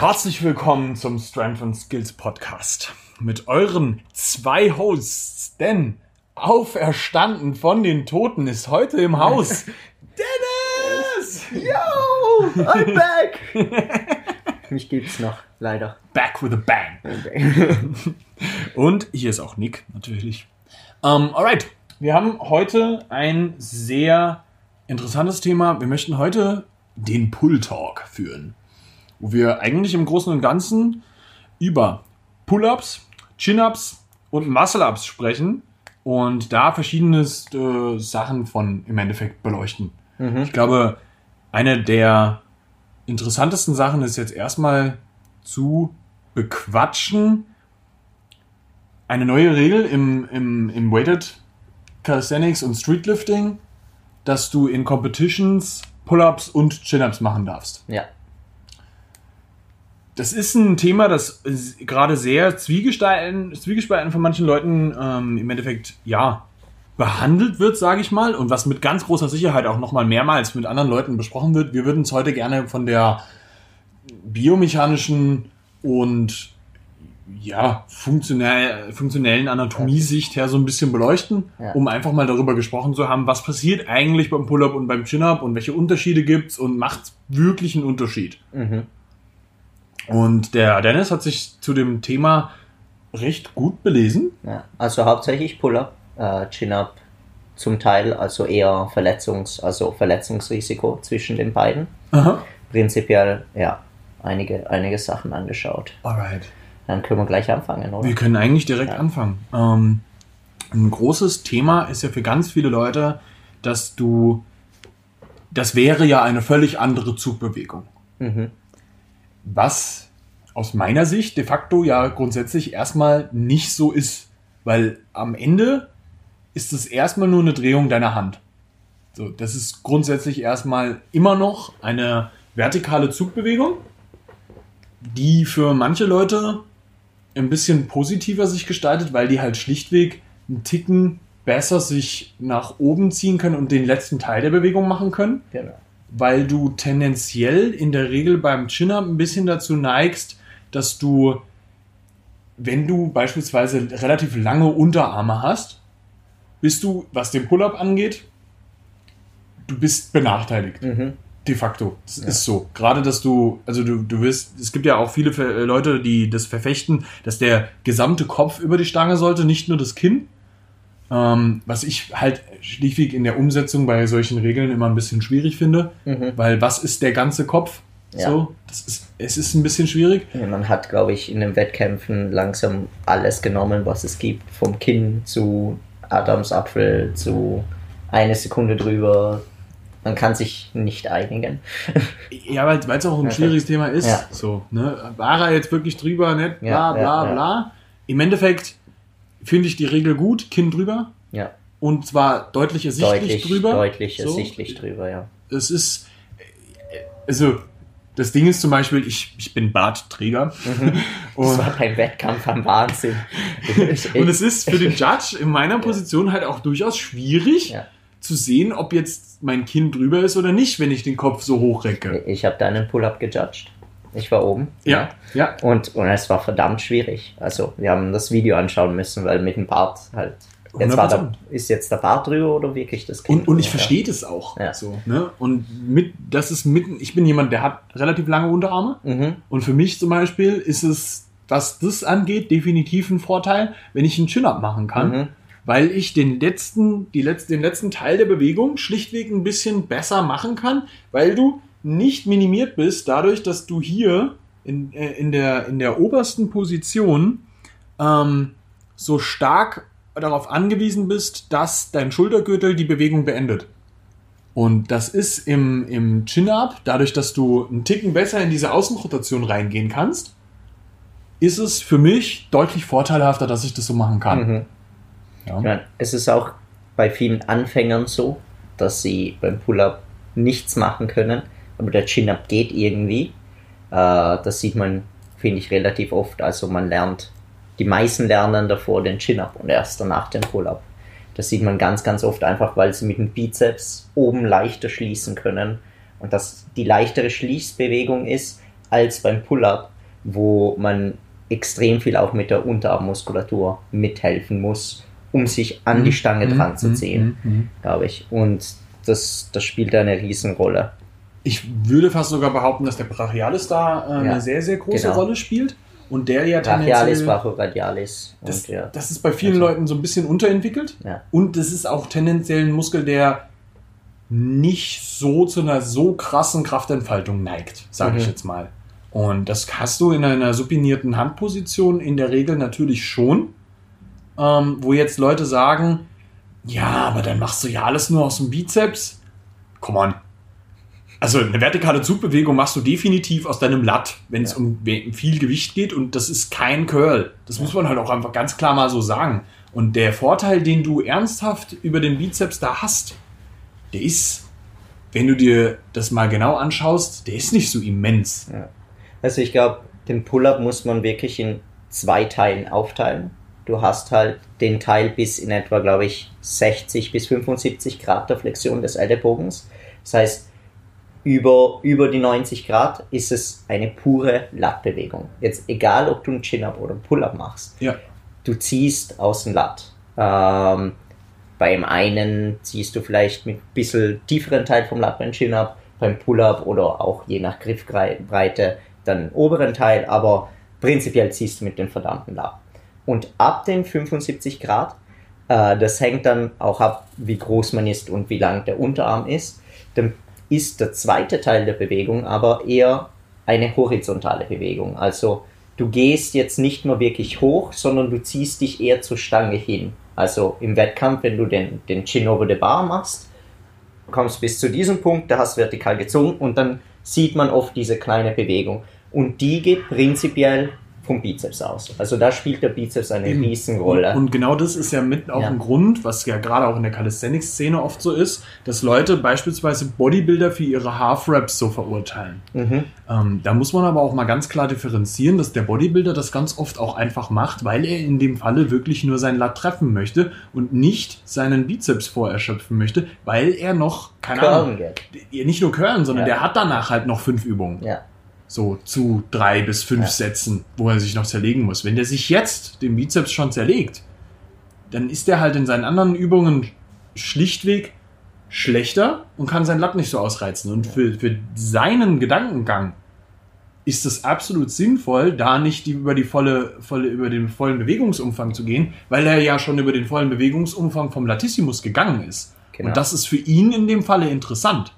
Herzlich willkommen zum Strength and Skills Podcast mit euren zwei Hosts, denn auferstanden von den Toten ist heute im Haus Dennis! Yo, I'm back! Mich gibt's noch, leider. Back with a bang. Und hier ist auch Nick, natürlich. Um, alright, wir haben heute ein sehr interessantes Thema. Wir möchten heute den Pull Talk führen, wo wir eigentlich im Großen und Ganzen über Pull-ups, Chin-ups und Muscle-ups sprechen und da verschiedene äh, Sachen von im Endeffekt beleuchten. Ich glaube, eine der interessantesten Sachen ist jetzt erstmal zu bequatschen. Eine neue Regel im, im, im Weighted Calisthenics und Streetlifting, dass du in Competitions Pull-ups und Chin-ups machen darfst. Ja. Das ist ein Thema, das gerade sehr zwiegespalten, zwiegespalten von manchen Leuten ähm, im Endeffekt, ja, behandelt wird, sage ich mal, und was mit ganz großer Sicherheit auch nochmal mehrmals mit anderen Leuten besprochen wird. Wir würden es heute gerne von der biomechanischen und ja, funktionell, funktionellen Anatomie-Sicht her so ein bisschen beleuchten, Ja. um einfach mal darüber gesprochen zu haben, was passiert eigentlich beim Pull-Up und beim Chin-Up und welche Unterschiede gibt's und macht wirklich einen Unterschied. Mhm. Und der Dennis hat sich zu dem Thema recht gut belesen. ja. Also hauptsächlich Pull-up, äh, Chin-up zum Teil, also eher Verletzungs-, also Verletzungsrisiko zwischen den beiden. Aha. Prinzipiell, ja, einige, einige Sachen angeschaut. Alright. Dann können wir gleich anfangen, oder? Wir können eigentlich direkt Ja. anfangen. Ähm, ein großes Thema ist ja für ganz viele Leute, dass du, das wäre ja eine völlig andere Zugbewegung. Mhm. Was aus meiner Sicht de facto ja grundsätzlich erstmal nicht so ist. Weil am Ende ist es erstmal nur eine Drehung deiner Hand. So, das ist grundsätzlich erstmal immer noch eine vertikale Zugbewegung, die für manche Leute ein bisschen positiver sich gestaltet, weil die halt schlichtweg einen Ticken besser sich nach oben ziehen können und den letzten Teil der Bewegung machen können Genau. Weil du tendenziell in der Regel beim Chin-Up ein bisschen dazu neigst, dass du, wenn du beispielsweise relativ lange Unterarme hast, bist du, was den Pull-Up angeht, du bist benachteiligt. Mhm. De facto. Das ist so. Gerade, dass du, also du, du wirst, es gibt ja auch viele Leute, die das verfechten, dass der gesamte Kopf über die Stange sollte, nicht nur das Kinn. Ähm, was ich halt schlichtweg in der Umsetzung bei solchen Regeln immer ein bisschen schwierig finde, Mhm. weil was ist der ganze Kopf? Ja. So, das ist, es ist ein bisschen schwierig. Man hat, glaube ich, in den Wettkämpfen langsam alles genommen, was es gibt. Vom Kinn zu Adamsapfel zu eine Sekunde drüber. Man kann sich nicht einigen. Ja, weil es auch ein Okay. schwieriges Thema ist. Ja. So, ne? War er jetzt wirklich drüber, nicht? Bla, Ja, bla, bla. Im Endeffekt finde ich die Regel gut, Kinn drüber. Ja, Und zwar deutlich ersichtlich deutlich, drüber. deutlich So. ersichtlich drüber, ja. Es ist, also, das Ding ist zum Beispiel, ich, ich bin Bartträger. Das Und, war beim Wettkampf am Wahnsinn. und es ist für den Judge in meiner Position halt auch durchaus schwierig Ja. zu sehen, ob jetzt mein Kinn drüber ist oder nicht, wenn ich den Kopf so hochrecke. Ich habe deinen Pull-up gejudged. Ich war oben. Ja, ja. Und, und es war verdammt schwierig. Also, wir haben das Video anschauen müssen, weil mit dem Bart halt. Jetzt der, 100%. ist jetzt der Bart drüber oder wirklich das Kind? Und, und ich verstehe das auch. Ja. So, ne? Und mit, das ist mitten, ich bin jemand, der hat relativ lange Unterarme. Mhm. Und für mich zum Beispiel ist es, was das angeht, definitiv ein Vorteil, wenn ich einen Chin-Up machen kann. Mhm. Weil ich den letzten, die letzten, den letzten Teil der Bewegung schlichtweg ein bisschen besser machen kann, weil du nicht minimiert bist, dadurch, dass du hier in, äh, in, der, in der obersten Position ähm, so stark darauf angewiesen bist, dass dein Schultergürtel die Bewegung beendet. Und das ist im, im Chin-Up, dadurch, dass du einen Ticken besser in diese Außenrotation reingehen kannst, ist es für mich deutlich vorteilhafter, dass ich das so machen kann. Mhm. Ja. Meine, es ist auch bei vielen Anfängern so, dass sie beim Pull-up nichts machen können, aber der Chin-up geht irgendwie. Äh, das sieht man, finde ich, relativ oft. Also man lernt, die meisten lernen davor den Chin-up und erst danach den Pull-up. Das sieht man ganz, ganz oft einfach, weil sie mit dem Bizeps oben leichter schließen können und das die leichtere Schließbewegung ist, als beim Pull-up, wo man extrem viel auch mit der Unterarmmuskulatur mithelfen muss, um sich an die Stange Mhm, dran zu mhm, ziehen, mhm, mhm. glaube ich. Und das, das spielt eine Riesenrolle. Ich würde fast sogar behaupten, dass der Brachialis da äh, Ja, eine sehr, sehr große genau. Rolle spielt. Und der ja Brachialis. Brachioradialis. Und Das, ja. das ist bei vielen Also- Leuten so ein bisschen unterentwickelt. Ja. Und das ist auch tendenziell ein Muskel, der nicht so zu einer so krassen Kraftentfaltung neigt, sage ich Mhm. jetzt mal. Und das hast du in einer supinierten Handposition in der Regel natürlich schon, ähm, wo jetzt Leute sagen, ja, aber dann machst du ja alles nur aus dem Bizeps. Come on. Also eine vertikale Zugbewegung machst du definitiv aus deinem Lat, wenn es Ja. um viel Gewicht geht und das ist kein Curl. Das muss man halt auch einfach ganz klar mal so sagen. Und der Vorteil, den du ernsthaft über den Bizeps da hast, der ist, wenn du dir das mal genau anschaust, der ist nicht so immens. Also ich glaube, den Pull-up muss man wirklich in zwei Teilen aufteilen. Du hast halt den Teil bis in etwa, glaube ich, 60 bis 75 Grad der Flexion des Ellenbogens. Das heißt, über, über die 90 Grad ist es eine pure Lattbewegung. Jetzt egal, ob du einen Chin-Up oder einen Pull-Up machst. Ja. Du ziehst aus dem Latt. Ähm, beim einen ziehst du vielleicht mit ein bisschen tieferen Teil vom Latt beim Chin-Up, beim Pull-Up oder auch je nach Griffbreite dann den oberen Teil, aber prinzipiell ziehst du mit dem verdammten Latt. Und ab den 75 Grad, äh, das hängt dann auch ab, wie groß man ist und wie lang der Unterarm ist, dann ist der zweite Teil der Bewegung aber eher eine horizontale Bewegung. Also du gehst jetzt nicht mehr wirklich hoch, sondern du ziehst dich eher zur Stange hin. Also im Wettkampf, wenn du den, den Chin over the bar machst, kommst bis zu diesem Punkt, da hast du vertikal gezogen und dann sieht man oft diese kleine Bewegung. Und die geht prinzipiell vom Bizeps aus. Also da spielt der Bizeps eine Eben. Riesenrolle. Und genau das ist ja mit auch Ja. ein Grund, was ja gerade auch in der Calisthenics-Szene oft so ist, dass Leute beispielsweise Bodybuilder für ihre Half-Raps so verurteilen. mhm. Ähm, da muss man aber auch mal ganz klar differenzieren, dass der Bodybuilder das ganz oft auch einfach macht, weil er in dem Falle wirklich nur sein Lat treffen möchte und nicht seinen Bizeps vorerschöpfen möchte, weil er noch, keine Ahnung, Curlen geht. nicht nur Curlen, sondern Ja. der hat danach halt noch fünf Übungen. Ja. So zu drei bis fünf Ja. Sätzen, wo er sich noch zerlegen muss. Wenn der sich jetzt den Bizeps schon zerlegt, dann ist der halt in seinen anderen Übungen schlichtweg schlechter und kann sein Latt nicht so ausreizen. Und für, für seinen Gedankengang ist es absolut sinnvoll, da nicht die, über die volle, volle, über den vollen Bewegungsumfang zu gehen, weil er ja schon über den vollen Bewegungsumfang vom Latissimus gegangen ist. Genau. Und das ist für ihn in dem Falle interessant.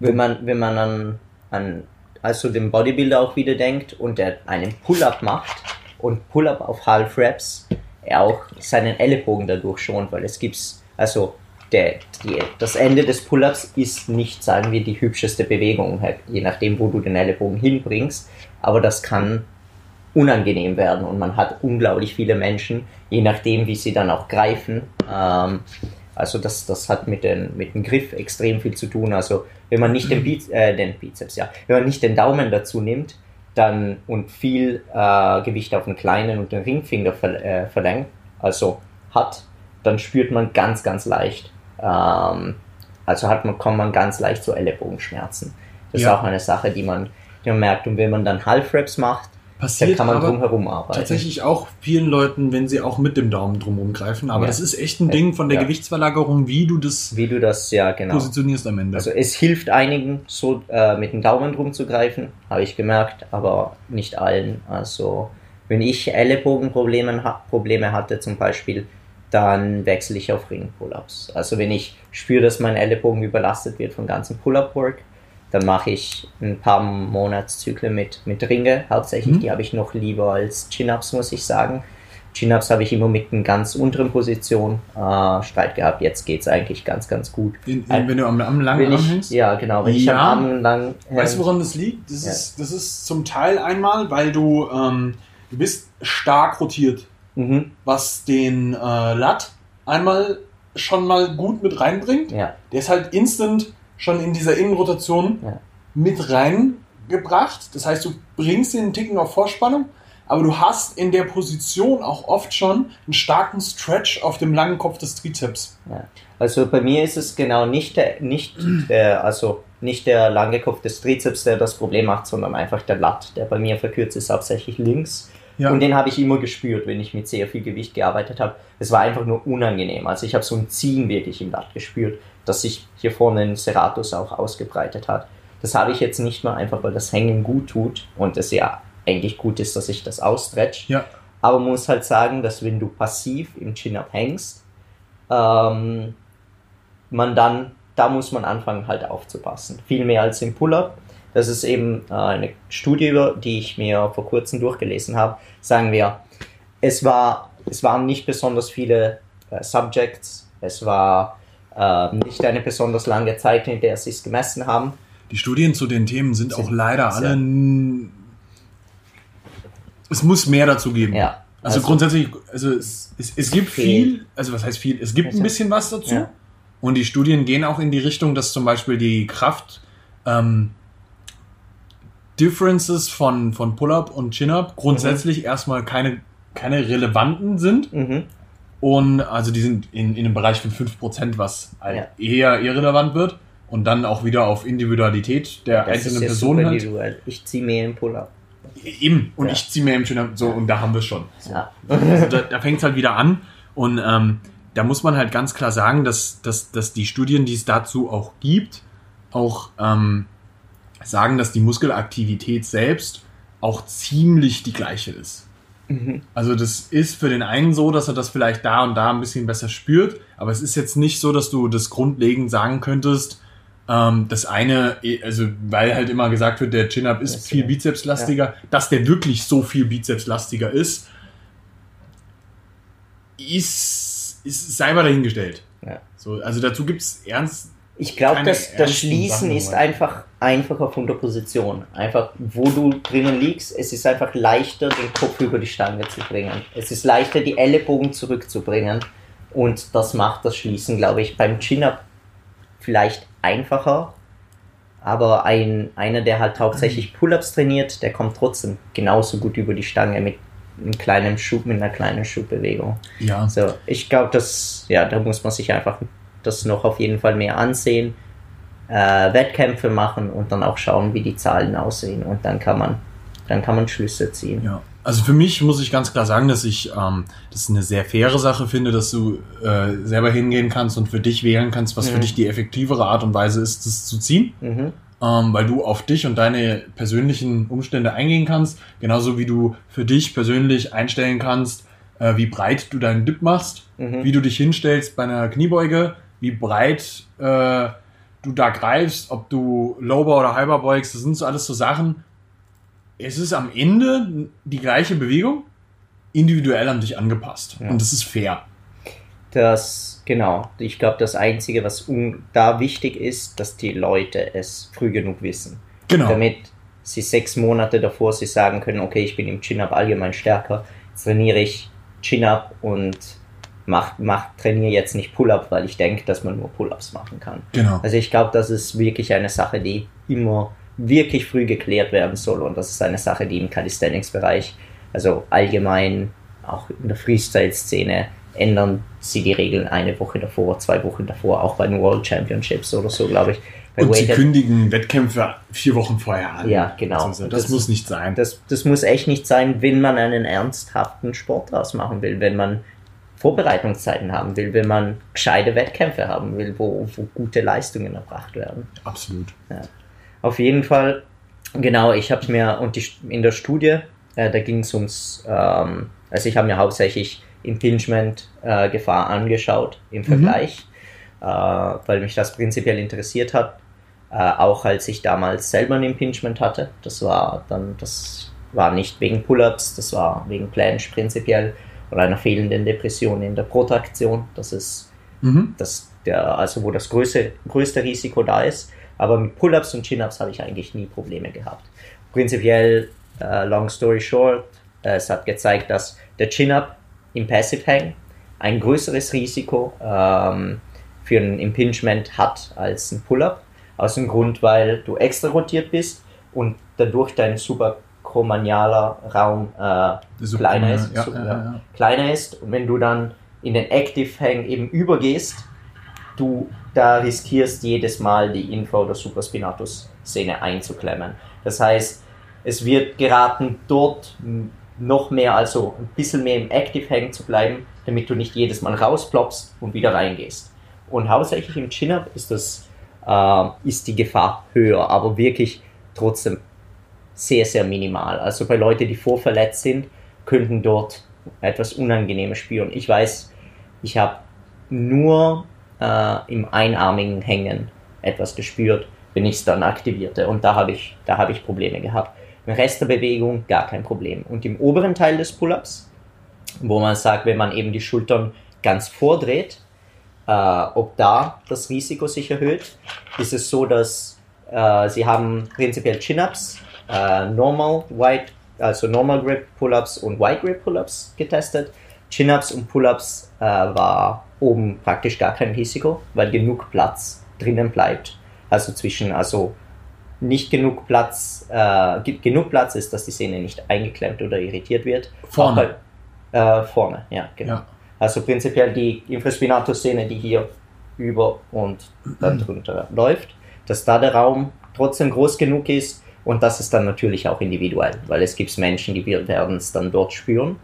wenn man, wenn man an, an also den Bodybuilder auch wieder denkt und der einen Pull-up macht und Pull-up auf Half Reps, er auch seinen Ellenbogen dadurch schont, weil es gibt's, also der, die, das Ende des Pull-ups ist nicht, sagen wir, die hübscheste Bewegung, halt, je nachdem, wo du den Ellenbogen hinbringst, aber das kann unangenehm werden und man hat unglaublich viele Menschen, je nachdem, wie sie dann auch greifen. Ähm, also das, das hat mit, den, mit dem Griff extrem viel zu tun. Also wenn man nicht den, Biz, äh, den Bizeps, ja, wenn man nicht den Daumen dazu nimmt, dann und viel äh, Gewicht auf den kleinen und den Ringfinger ver, äh, verlängert, also hat, dann spürt man ganz, ganz leicht. Ähm, also hat man, kommt man ganz leicht zu Ellenbogenschmerzen. Das Ja. ist auch eine Sache, die man, die man merkt. Und wenn man dann Half-Reps macht, Passiert kann man drumherum arbeiten. tatsächlich auch vielen Leuten, wenn sie auch mit dem Daumen drumherum greifen. Aber Ja. das ist echt ein Ding von der Ja. Gewichtsverlagerung, wie du das Wie du das, ja, genau. positionierst am Ende. Also es hilft einigen, so äh, mit dem Daumen drum zu greifen, habe ich gemerkt, aber nicht allen. Also wenn ich Ellenbogenprobleme ha Probleme hatte zum Beispiel, dann wechsle ich auf Ring-Pull-Ups. Also wenn ich spüre, dass mein Ellenbogen überlastet wird vom ganzen Pull-Up-Work, dann mache ich ein paar Monatszyklen mit, mit Ringe. Hauptsächlich Mhm. die habe ich noch lieber als Chin-Ups, muss ich sagen. Chin-Ups habe ich immer mit einer ganz unteren Position äh, Streit gehabt. Jetzt geht es eigentlich ganz, ganz gut. In, in, wenn du am, am langen Arm ich, hängst. ja, genau, wenn ich Ja. am Arm lang. Weißt du, woran das liegt? Das, Ja. ist, das ist zum Teil einmal, weil du, ähm, du bist stark rotiert, mhm, was den äh, Lat einmal schon mal gut mit reinbringt. ja, Der ist halt instant schon in dieser Innenrotation Ja. mit reingebracht. Das heißt, du bringst den Ticken auf Vorspannung, aber du hast in der Position auch oft schon einen starken Stretch auf dem langen Kopf des Trizeps. ja. Also bei mir ist es genau nicht der, nicht der, also nicht der lange Kopf des Trizeps, der das Problem macht, sondern einfach der Lat, der bei mir verkürzt ist, hauptsächlich links. Ja. Und den habe ich immer gespürt, wenn ich mit sehr viel Gewicht gearbeitet habe. Es war einfach nur unangenehm. Also ich habe so ein Ziehen wirklich im Lat gespürt, dass sich hier vorne ein Serratus auch ausgebreitet hat. Das habe ich jetzt nicht mehr, einfach weil das Hängen gut tut und es ja eigentlich gut ist, dass ich das ausstretch. Ja. Aber man muss halt sagen, dass wenn du passiv im Chin-Up hängst, ähm, man dann, da muss man anfangen halt aufzupassen. Viel mehr als im Pull-Up. Das ist eben äh, eine Studie, die ich mir vor kurzem durchgelesen habe. Sagen wir, es, war, es waren nicht besonders viele äh, Subjects, es war äh, nicht eine besonders lange Zeit, in der sie es gemessen haben. Die Studien zu den Themen sind, Sind auch leider alle. Es muss mehr dazu geben. Ja. Also, grundsätzlich, also es, es, es gibt Viel. viel, also was heißt viel? Es gibt ein Also- bisschen was dazu. Ja. Und die Studien gehen auch in die Richtung, dass zum Beispiel die Kraft ähm, Differences von, von Pull-Up und Chin-Up grundsätzlich erstmal keine, keine relevanten sind. Mhm. Und also die sind in, in einem Bereich von 5%, was halt eher irrelevant wird. Und dann auch wieder auf Individualität der Das ist einzelnen ja Personen super halt. individuell. Ich ziehe mir den Pull-Up. Eben. Und Ja. ich ziehe mir im Chin-Up so und da haben wir es schon. Ja. Also da da fängt es halt wieder an. Und ähm, da muss man halt ganz klar sagen, dass, dass, dass die Studien, die es dazu auch gibt, auch ähm, sagen, dass die Muskelaktivität selbst auch ziemlich die gleiche ist. Mhm. Also das ist für den einen so, dass er das vielleicht da und da ein bisschen besser spürt, aber es ist jetzt nicht so, dass du das grundlegend sagen könntest, ähm, das eine, eh, also weil halt immer gesagt wird, der Chin-Up ist Das, viel ja. bizepslastiger, dass der wirklich so viel bizepslastiger ist, ist, ist sei mal dahingestellt. Ja. So, also dazu gibt es ernst, Ich glaube, das ernsten Schließen Sachen, ist einfach einfacher von der Position. Einfach, wo du drinnen liegst, es ist einfach leichter, den Kopf über die Stange zu bringen. Es ist leichter, die Ellenbogen zurückzubringen. Und das macht das Schließen, glaube ich, beim Chin-Up vielleicht einfacher. Aber ein, einer, der halt hauptsächlich Pull-Ups trainiert, der kommt trotzdem genauso gut über die Stange mit einem kleinen Schub, mit einer kleinen Schubbewegung. ja, So, ich glaube, ja, da muss man sich einfach das noch auf jeden Fall mehr ansehen, äh, Wettkämpfe machen und dann auch schauen, wie die Zahlen aussehen und dann kann man, dann kann man Schlüsse ziehen. Ja, also für mich muss ich ganz klar sagen, dass ich ähm, das eine sehr faire Sache finde, dass du äh, selber hingehen kannst und für dich wählen kannst, was für Mhm. dich die effektivere Art und Weise ist, das zu ziehen, Mhm. ähm, weil du auf dich und deine persönlichen Umstände eingehen kannst, genauso wie du für dich persönlich einstellen kannst, äh, wie breit du deinen Dip machst, Mhm. wie du dich hinstellst bei einer Kniebeuge, wie breit äh, du da greifst, ob du Lowbar oder Hyper beugst, das sind so alles so Sachen. Es ist am Ende die gleiche Bewegung, individuell an dich angepasst. Ja. Und das ist fair. Das, genau, ich glaube, das Einzige, was da wichtig ist, dass die Leute es früh genug wissen. Genau. damit sie sechs Monate davor sie sagen können, okay, ich bin im Chin-Up allgemein stärker, trainiere ich Chin-Up und mach, mach, trainiere jetzt nicht Pull-Up, weil ich denke, dass man nur Pull-Ups machen kann. genau. Also ich glaube, das ist wirklich eine Sache, die immer wirklich früh geklärt werden soll und das ist eine Sache, die im Calisthenics-Bereich, also allgemein auch in der Freestyle-Szene, ändern sie die Regeln eine Woche davor, zwei Wochen davor, auch bei den World Championships oder so, glaube ich. Bei Und sie Weighted- kündigen Wettkämpfe vier Wochen vorher an. Ja, genau. Also, das, Das- muss nicht sein. Das, das muss echt nicht sein, wenn man einen ernsthaften Sport draus machen will, wenn man Vorbereitungszeiten haben will, wenn man gescheite Wettkämpfe haben will, wo, wo gute Leistungen erbracht werden. Absolut. Auf jeden Fall, genau, ich habe mir, und die, in der Studie, äh, da ging es ums, ähm, also ich habe mir hauptsächlich Impingement-Gefahr angeschaut im Vergleich, äh, weil mich das prinzipiell interessiert hat. Äh, auch als ich damals selber ein Impingement hatte. Das war dann, das war nicht wegen Pull-ups, das war wegen Planche prinzipiell oder einer fehlenden Depression in der Protraktion. Das ist Mhm. das, der, also wo das größte, größte Risiko da ist. Aber mit Pull-ups und Chin-ups habe ich eigentlich nie Probleme gehabt. Prinzipiell, äh, long story short, äh, es hat gezeigt, dass der Chin-up im Passive Hang ein größeres Risiko ähm, für ein Impingement hat als ein Pull-up. Aus dem Grund, weil du extra rotiert bist und dadurch dein supracromanialer Raum äh, kleiner ist, ja, so- ja, ja, kleiner ist. Und wenn du dann in den Active Hang eben übergehst, du da riskierst jedes Mal die Info- oder Supraspinatus-Szene einzuklemmen. Das heißt, es wird geraten, dort noch mehr, also ein bisschen mehr im Active hängen zu bleiben, damit du nicht jedes Mal rausploppst und wieder reingehst. Und hauptsächlich im Chin-Up ist, das, äh, ist die Gefahr höher, aber wirklich trotzdem sehr, sehr minimal. Also bei Leuten, die vorverletzt sind, könnten dort etwas Unangenehmes spüren. Ich weiß, ich habe nur äh, im einarmigen Hängen etwas gespürt, wenn ich es dann aktivierte. Und da habe ich, hab ich Probleme gehabt. Im Rest der Bewegung gar kein Problem. Und im oberen Teil des Pull-ups, wo man sagt, wenn man eben die Schultern ganz vordreht, äh, ob da das Risiko sich erhöht, ist es so, dass äh, sie haben prinzipiell Chin-Ups, äh, Normal, Wide, also Normal Grip Pull-Ups und Wide Grip Pull-Ups getestet. Chin-Ups und Pull-Ups äh, war oben praktisch gar kein Risiko, weil genug Platz drinnen bleibt. Also zwischen, also nicht genug Platz, äh, genug Platz ist, dass die Sehne nicht eingeklemmt oder irritiert wird. Vorne. Bei, äh, vorne, ja, genau. Ja. Also prinzipiell die Infraspinatus-Szene, die hier über und dann drunter läuft, dass da der Raum trotzdem groß genug ist und das ist dann natürlich auch individuell, weil es gibt Menschen, die werden es dann dort spüren.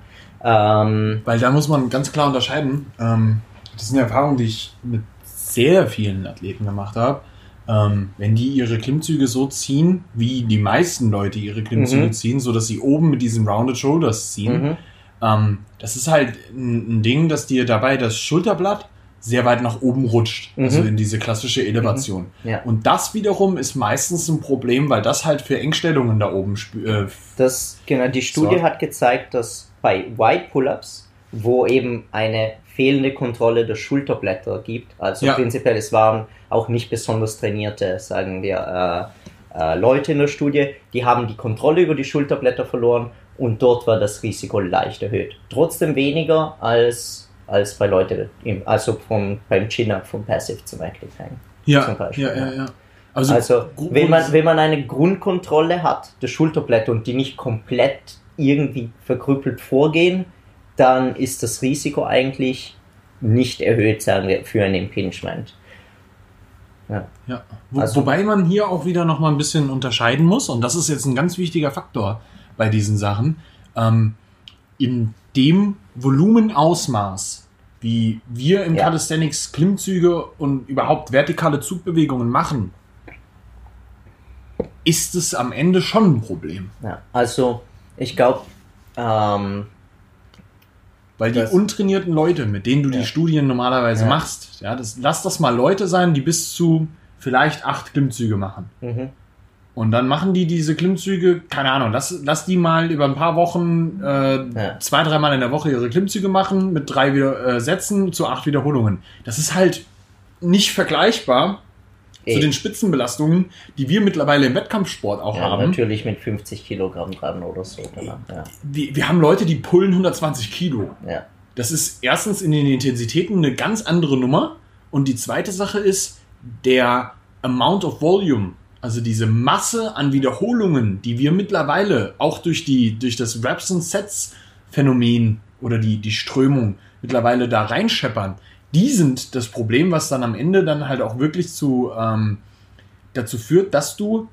Ähm, Weil da muss man ganz klar unterscheiden. Ähm, das sind Erfahrungen, die ich mit sehr vielen Athleten gemacht habe. Ähm, wenn die ihre Klimmzüge so ziehen, wie die meisten Leute ihre Klimmzüge Mhm. ziehen, so dass sie oben mit diesen Rounded Shoulders ziehen, mhm. ähm, das ist halt ein, ein Ding, dass dir dabei das Schulterblatt sehr weit nach oben rutscht, Mhm. also in diese klassische Elevation. Ja. Und das wiederum ist meistens ein Problem, weil das halt für Engstellungen da oben äh, Das, genau, die Studie So. hat gezeigt, dass bei Wide Pull-Ups, wo eben eine fehlende Kontrolle der Schulterblätter gibt, also Ja. prinzipiell es waren auch nicht besonders trainierte, sagen wir, äh, äh, Leute in der Studie, die haben die Kontrolle über die Schulterblätter verloren und dort war das Risiko leicht erhöht. Trotzdem weniger als, als bei Leuten, im, also vom, beim Chin-Up vom Passive zum Active Hang. ja, Zum Beispiel, ja, ja, ja. ja. Also, Also, wenn man, wenn man eine Grundkontrolle hat, der Schulterblätter und die nicht komplett irgendwie verkrüppelt vorgehen, dann ist das Risiko eigentlich nicht erhöht, sagen wir, für ein Impingement. Ja, Wo, Also- wobei man hier auch wieder noch mal ein bisschen unterscheiden muss, und das ist jetzt ein ganz wichtiger Faktor bei diesen Sachen, ähm, in dem Volumenausmaß, wie wir im Ja. Calisthenics Klimmzüge und überhaupt vertikale Zugbewegungen machen, ist es am Ende schon ein Problem. Ja, also, ich glaube, ähm, Weil die untrainierten Leute, mit denen du Ja. die Studien normalerweise machst, ja, das, lass das mal Leute sein, die bis zu vielleicht acht Klimmzüge machen. mhm, Und dann machen die diese Klimmzüge, keine Ahnung, lass, lass die mal über ein paar Wochen äh, Ja. zwei, dreimal in der Woche ihre Klimmzüge machen mit drei wieder, äh, Sätzen zu acht Wiederholungen. Das ist halt nicht vergleichbar zu eh, den Spitzenbelastungen, die wir mittlerweile im Wettkampfsport auch ja, haben. natürlich mit 50 Kilogramm dran oder so. Oder? Ja, Wir, wir haben Leute, die pullen 120 Kilo. ja, Das ist erstens in den Intensitäten eine ganz andere Nummer. Und die zweite Sache ist der Amount of Volume, also diese Masse an Wiederholungen, die wir mittlerweile auch durch, die, durch das Raps and Sets Phänomen oder die, die Strömung mittlerweile da reinscheppern, die sind das Problem, was dann am Ende dann halt auch wirklich zu, ähm, dazu führt, dass du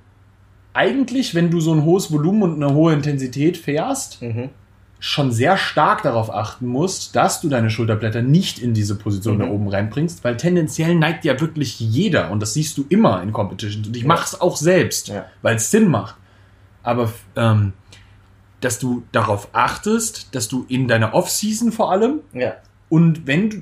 eigentlich, wenn du so ein hohes Volumen und eine hohe Intensität fährst, mhm, schon sehr stark darauf achten musst, dass du deine Schulterblätter nicht in diese Position Mhm. da oben reinbringst, weil tendenziell neigt ja wirklich jeder und das siehst du immer in Competitions und ich Ja. mach's auch selbst, Ja. weil es Sinn macht. Aber ähm, dass du darauf achtest, dass du in deiner Off-Season vor allem ja, und wenn du,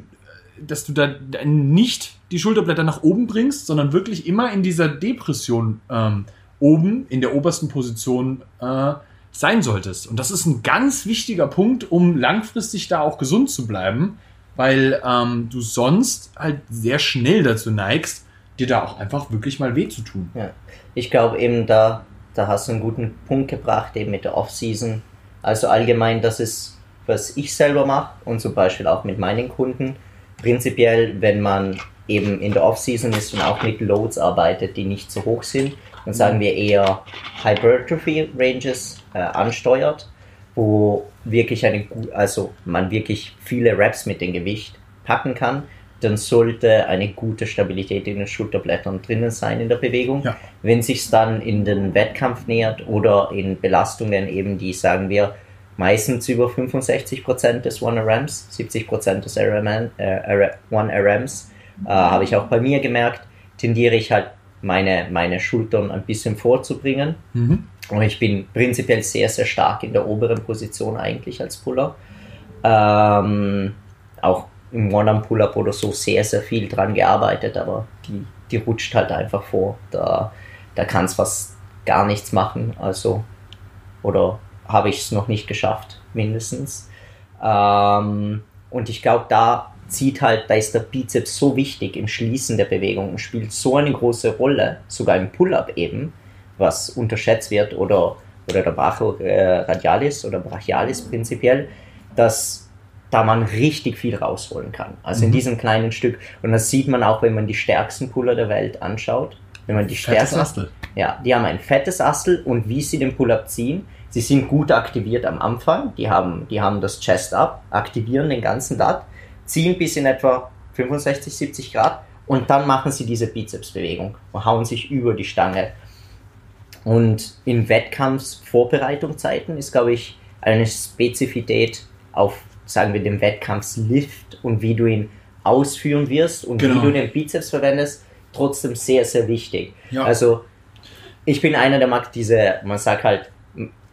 dass du da nicht die Schulterblätter nach oben bringst, sondern wirklich immer in dieser Depression ähm, oben in der obersten Position äh, sein solltest. Und das ist ein ganz wichtiger Punkt, um langfristig da auch gesund zu bleiben, weil ähm, du sonst halt sehr schnell dazu neigst, dir da auch einfach wirklich mal weh zu tun. Ja, ich glaube eben da, da hast du einen guten Punkt gebracht, eben mit der Off-Season. Also allgemein, das ist, was ich selber mache und zum Beispiel auch mit meinen Kunden. Prinzipiell, wenn man eben in der Off-Season ist und auch mit Loads arbeitet, die nicht so hoch sind, dann sagen wir eher Hypertrophy Ranges äh, ansteuert, wo wirklich eine, also man wirklich viele Reps mit dem Gewicht packen kann, dann sollte eine gute Stabilität in den Schulterblättern drinnen sein in der Bewegung. Ja. Wenn sich dann in den Wettkampf nähert oder in Belastungen eben, die sagen wir meistens über 65% des 1RMs, 70% des RMN, äh, 1RMs, äh, habe ich auch bei mir gemerkt, tendiere ich halt meine, meine Schultern ein bisschen vorzubringen. Mhm. Und ich bin prinzipiell sehr, sehr stark in der oberen Position eigentlich als Puller. Ähm, auch im One-Arm-Pull-Up oder so sehr, sehr viel dran gearbeitet, aber die, die rutscht halt einfach vor. Da, da kann es fast gar nichts machen. Also, oder habe ich es noch nicht geschafft, mindestens. Ähm, und ich glaube, da zieht halt, da ist der Bizeps so wichtig im Schließen der Bewegung und spielt so eine große Rolle, sogar im Pull-Up eben, was unterschätzt wird oder, oder der Brachioradialis oder Brachialis prinzipiell, dass da man richtig viel rausholen kann. Also in Mhm. diesem kleinen Stück. Und das sieht man auch, wenn man die stärksten Puller der Welt anschaut. Wenn man die Fettes stärksten, Astel. ja, die haben ein fettes Astel und wie sie den Pull-up ziehen, sie sind gut aktiviert am Anfang, die haben, die haben das Chest-Up, aktivieren den ganzen Lat, ziehen bis in etwa 65, 70 Grad und dann machen sie diese Bizepsbewegung und hauen sich über die Stange. Und in Wettkampfsvorbereitungszeiten ist, glaube ich, eine Spezifität auf, sagen wir, dem Wettkampfslift und wie du ihn ausführen wirst und Genau. wie du den Bizeps verwendest, trotzdem sehr, sehr wichtig. Ja. Also ich bin einer, der mag diese, man sagt halt,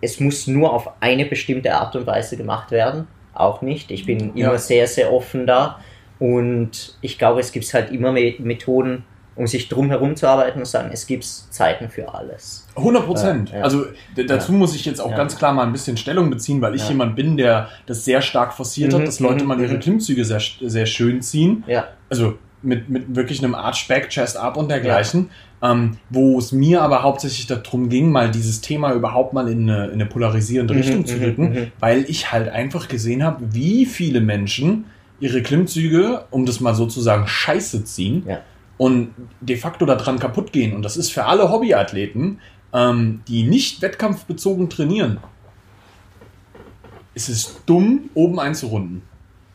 es muss nur auf eine bestimmte Art und Weise gemacht werden. Auch nicht. Ich bin Ja. immer sehr, sehr offen da. Und ich glaube, es gibt halt immer Me- Methoden, um sich drum herum zu arbeiten und sagen, es gibt Zeiten für alles. 100 Prozent. Ja, ja. Also dazu muss ich jetzt auch Ja. ganz klar mal ein bisschen Stellung beziehen, weil ich Ja. jemand bin, der das sehr stark forciert Mhm, hat, dass Leute mhm, mal ihre mhm. Klimmzüge sehr, sehr schön ziehen. Ja, Also mit, mit wirklich einem Arch Back, Chest Up und dergleichen. Ähm, wo es mir aber hauptsächlich darum ging, mal dieses Thema überhaupt mal in eine, in eine polarisierende Mhm, Richtung zu mhm, rücken, mhm. weil ich halt einfach gesehen habe, wie viele Menschen ihre Klimmzüge, um das mal sozusagen scheiße ziehen Ja. und de facto daran kaputt gehen. Und das ist für alle Hobbyathleten, ähm, die nicht wettkampfbezogen trainieren, ist es dumm, oben einzurunden.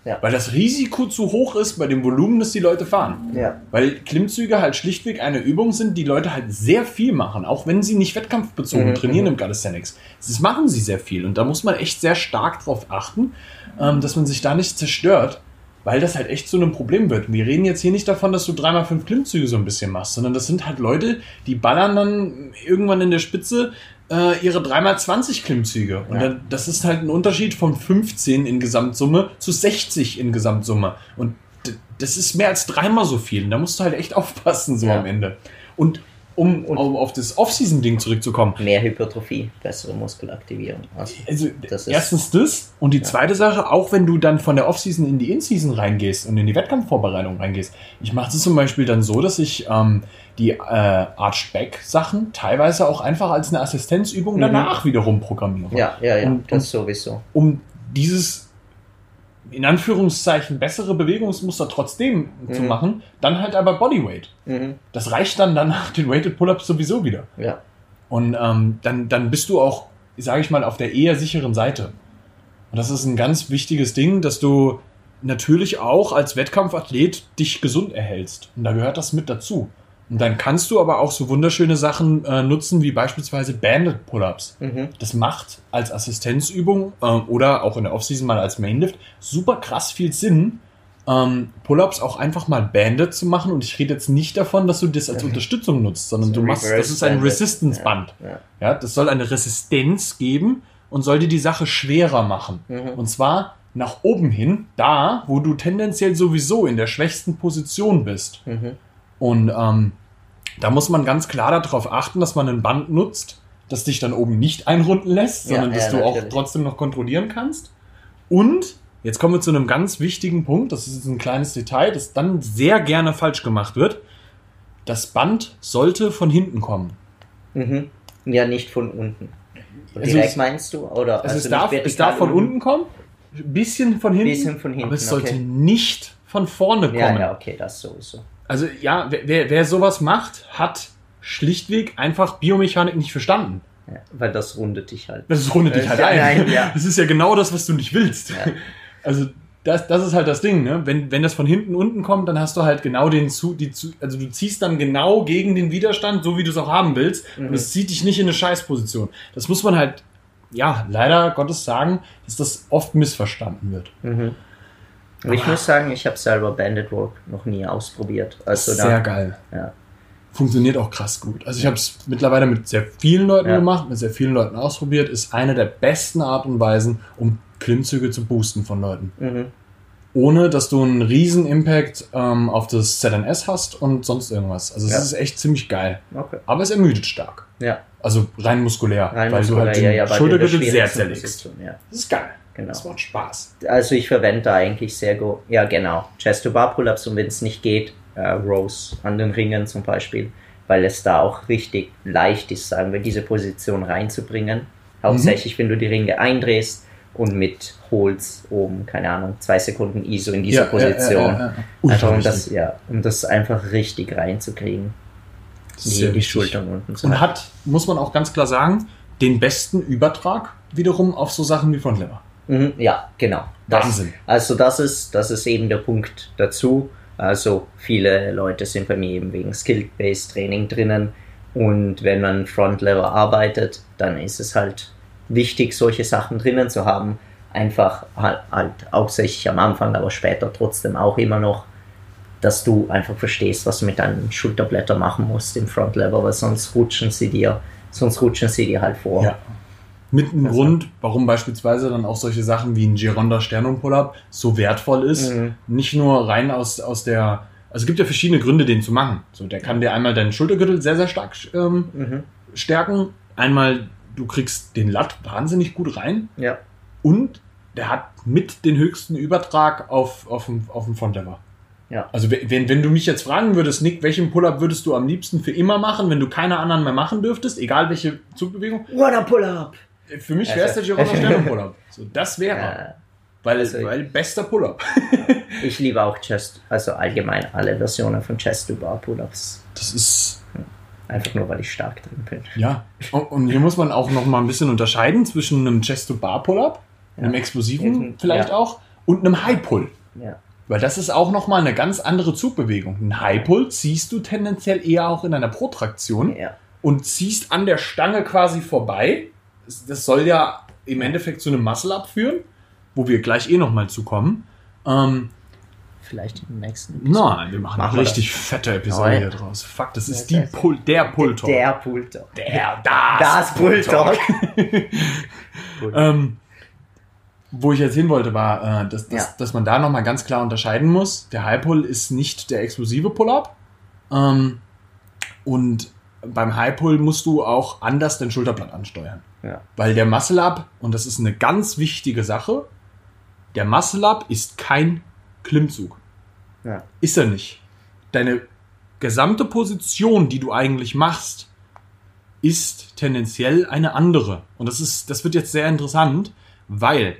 Ja. Weil das Risiko zu hoch ist bei dem Volumen, das die Leute fahren. ja, Weil Klimmzüge halt schlichtweg eine Übung sind, die Leute halt sehr viel machen, auch wenn sie nicht wettkampfbezogen Mhm, trainieren mhm. im Calisthenics. Das machen sie sehr viel und da muss man echt sehr stark drauf achten, ähm, dass man sich da nicht zerstört, weil das halt echt zu einem Problem wird. Wir reden jetzt hier nicht davon, dass du dreimal fünf Klimmzüge so ein bisschen machst, sondern das sind halt Leute, die ballern dann irgendwann in der Spitze äh, ihre dreimal 20 Klimmzüge. Und Ja. dann, das ist halt ein Unterschied von 15 in Gesamtsumme zu 60 in Gesamtsumme. Und das ist mehr als dreimal so viel. Und da musst du halt echt aufpassen, so Ja. am Ende. Und um Und- auf das Off-Season-Ding zurückzukommen. mehr Hypertrophie, bessere Muskelaktivierung. Also, Also, Das ist- erstens das. Und die zweite Sache, auch wenn du dann von der Off-Season in die In-Season reingehst und in die Wettkampfvorbereitung reingehst. Ich mache das zum Beispiel dann so, dass ich ähm, die äh, Arch-Back-Sachen teilweise auch einfach als eine Assistenzübung Mhm. danach wiederum programmiere. ja, ja, ja, Und- das sowieso. um dieses in Anführungszeichen bessere Bewegungsmuster trotzdem zu Mhm. machen, dann halt aber Bodyweight. Mhm. Das reicht dann danach den Weighted Pull-Ups sowieso wieder. Ja, Und ähm, dann, dann bist du auch, sage ich mal, auf der eher sicheren Seite. Und das ist ein ganz wichtiges Ding, dass du natürlich auch als Wettkampfathlet dich gesund erhältst. Und da gehört das mit dazu. Und dann kannst du aber auch so wunderschöne Sachen äh, nutzen, wie beispielsweise Banded Pull-Ups. mhm. Das macht als Assistenzübung äh, oder auch in der Offseason mal als Mainlift super krass viel Sinn, ähm, Pull-ups auch einfach mal banded zu machen. Und ich rede jetzt nicht davon, dass du das als Mhm. Unterstützung nutzt, sondern So du machst, das ist ein. Resistance-Band. ja. Ja, das soll eine Resistenz geben und soll dir die Sache schwerer machen. Mhm. Und zwar nach oben hin, da, wo du tendenziell sowieso in der schwächsten Position bist. Mhm. Und ähm, da muss man ganz klar darauf achten, dass man ein Band nutzt, das dich dann oben nicht einrunden lässt, Ja, sondern dass ja, du auch natürlich. trotzdem noch kontrollieren kannst. Und jetzt kommen wir zu einem ganz wichtigen Punkt, das ist jetzt ein kleines Detail, das dann sehr gerne falsch gemacht wird. Das Band sollte von hinten kommen. Mhm. Ja, nicht von unten. Also Direkt es- meinst du? Oder Also, es, darf, es darf von unten kommen, ein bisschen von hinten, Bisschen von hinten, aber es sollte okay. nicht von vorne kommen. Ja, ja, okay, das sowieso. Also ja, wer, wer, wer sowas macht, hat schlichtweg einfach Biomechanik nicht verstanden. Ja, weil das rundet dich halt. Das rundet dich halt Ja, ein. nein, ja. Das ist ja genau das, was du nicht willst. Also das, das ist halt das Ding, ne? Wenn, wenn das von hinten unten kommt, dann hast du halt genau den zu, die zu, also du ziehst dann genau gegen den Widerstand, so wie du es auch haben willst. Und es zieht dich nicht in eine Scheißposition. Das muss man halt, ja, leider Gottes sagen, dass das oft missverstanden wird. Aber ich muss sagen, ich habe selber Bandit Walk noch nie ausprobiert. Also Sehr da, geil. Ja. Funktioniert auch krass gut. Also ich habe es mittlerweile mit sehr vielen Leuten Ja. gemacht, mit sehr vielen Leuten ausprobiert. Ist eine der besten Art und Weisen, um Klimmzüge zu boosten von Leuten. Mhm. Ohne, dass du einen riesen Impact ähm, auf das ZNS hast und sonst irgendwas. Also es Ja. ist echt ziemlich geil. Okay. Aber es ermüdet stark. Ja, Also rein muskulär. rein weil du muskulär, halt den ja, ja, du Schultergürtel sehr zerlegst. Das ist geil. Genau. Das macht Spaß. Also ich verwende da eigentlich sehr gut, ja genau, Chest-to-Bar-Pull-Ups und wenn es nicht geht, äh, Rows an den Ringen zum Beispiel, weil es da auch richtig leicht ist, sagen wir, diese Position reinzubringen. Hauptsächlich, wenn du die Ringe eindrehst und mit Holz oben, keine Ahnung, zwei Sekunden ISO in dieser Ja, Position. ja, ja, Einfach um das, ja, um das einfach richtig reinzukriegen. Die, die. Schultern unten zu Und hat, muss man auch ganz klar sagen, den besten Übertrag wiederum auf so Sachen wie Frontlever. Mhm, ja, genau. Das, Wahnsinn. Also das ist, das ist eben der Punkt dazu. Also viele Leute sind bei mir eben wegen Skill-Based Training drinnen und wenn man Front-Lever arbeitet, dann ist es halt wichtig, solche Sachen drinnen zu haben. Einfach halt, halt hauptsächlich am Anfang, aber später trotzdem auch immer noch, dass du einfach verstehst, was du mit deinen Schulterblättern machen musst im Front-Lever, weil sonst rutschen sie dir, sonst rutschen sie dir halt vor. Ja. Mit einem Grund, warum beispielsweise dann auch solche Sachen wie ein Gironda Sternum Pull-Up so wertvoll ist. Mhm. Nicht nur rein aus, aus der. Also es gibt ja verschiedene Gründe, den zu machen. So, der kann dir einmal deinen Schultergürtel sehr, sehr stark ähm, Mhm. stärken. Einmal, du kriegst den Latt wahnsinnig gut rein. Ja. Und der hat mit den höchsten Übertrag auf, auf, dem, auf dem Frontlever. Ja. Also wenn, wenn du mich jetzt fragen würdest, Nick, welchen Pull-Up würdest du am liebsten für immer machen, wenn du keine anderen mehr machen dürftest, egal welche Zugbewegung? Wanna Pull-Up! Für mich wäre es der Girona Sternum Pull-Up. So, das wäre. Ja. Weil, Also- weil bester Pull-Up. Ich liebe auch Chest, also allgemein alle Versionen von Chest to Bar Pull-Ups. Das ist, Einfach nur, weil ich stark drin bin. ja. Und, und hier muss man auch noch mal ein bisschen unterscheiden zwischen einem Chest-to-Bar-Pull-Up, einem explosiven vielleicht ja. auch, und einem High-Pull. Ja. Weil das ist auch noch mal eine ganz andere Zugbewegung. Ein High-Pull ziehst du tendenziell eher auch in einer Protraktion Ja. und ziehst an der Stange quasi vorbei. Das, das soll ja im Endeffekt zu einem Muscle-Up führen, wo wir gleich eh noch mal zukommen. Ähm, Vielleicht im nächsten. nein, wir machen, Machen eine richtig fette Episode ja. hier draus. Fuck, das ist Ja, die das- Pull, der Pull-Talk. Der Pull-Talk. Der, Das Pull-Talk. Ähm, wo ich jetzt hin wollte, war, äh, dass, dass, Ja. dass man da nochmal ganz klar unterscheiden muss. Der High Pull ist nicht der explosive Pull-Up. Ähm, und beim High Pull musst du auch anders den Schulterblatt ansteuern. Ja. Weil der Muscle Up, und das ist eine ganz wichtige Sache, der Muscle Up ist kein Klimmzug. Ja. Ist er nicht. Deine gesamte Position, die du eigentlich machst, ist tendenziell eine andere. Und das ist, das wird jetzt sehr interessant, weil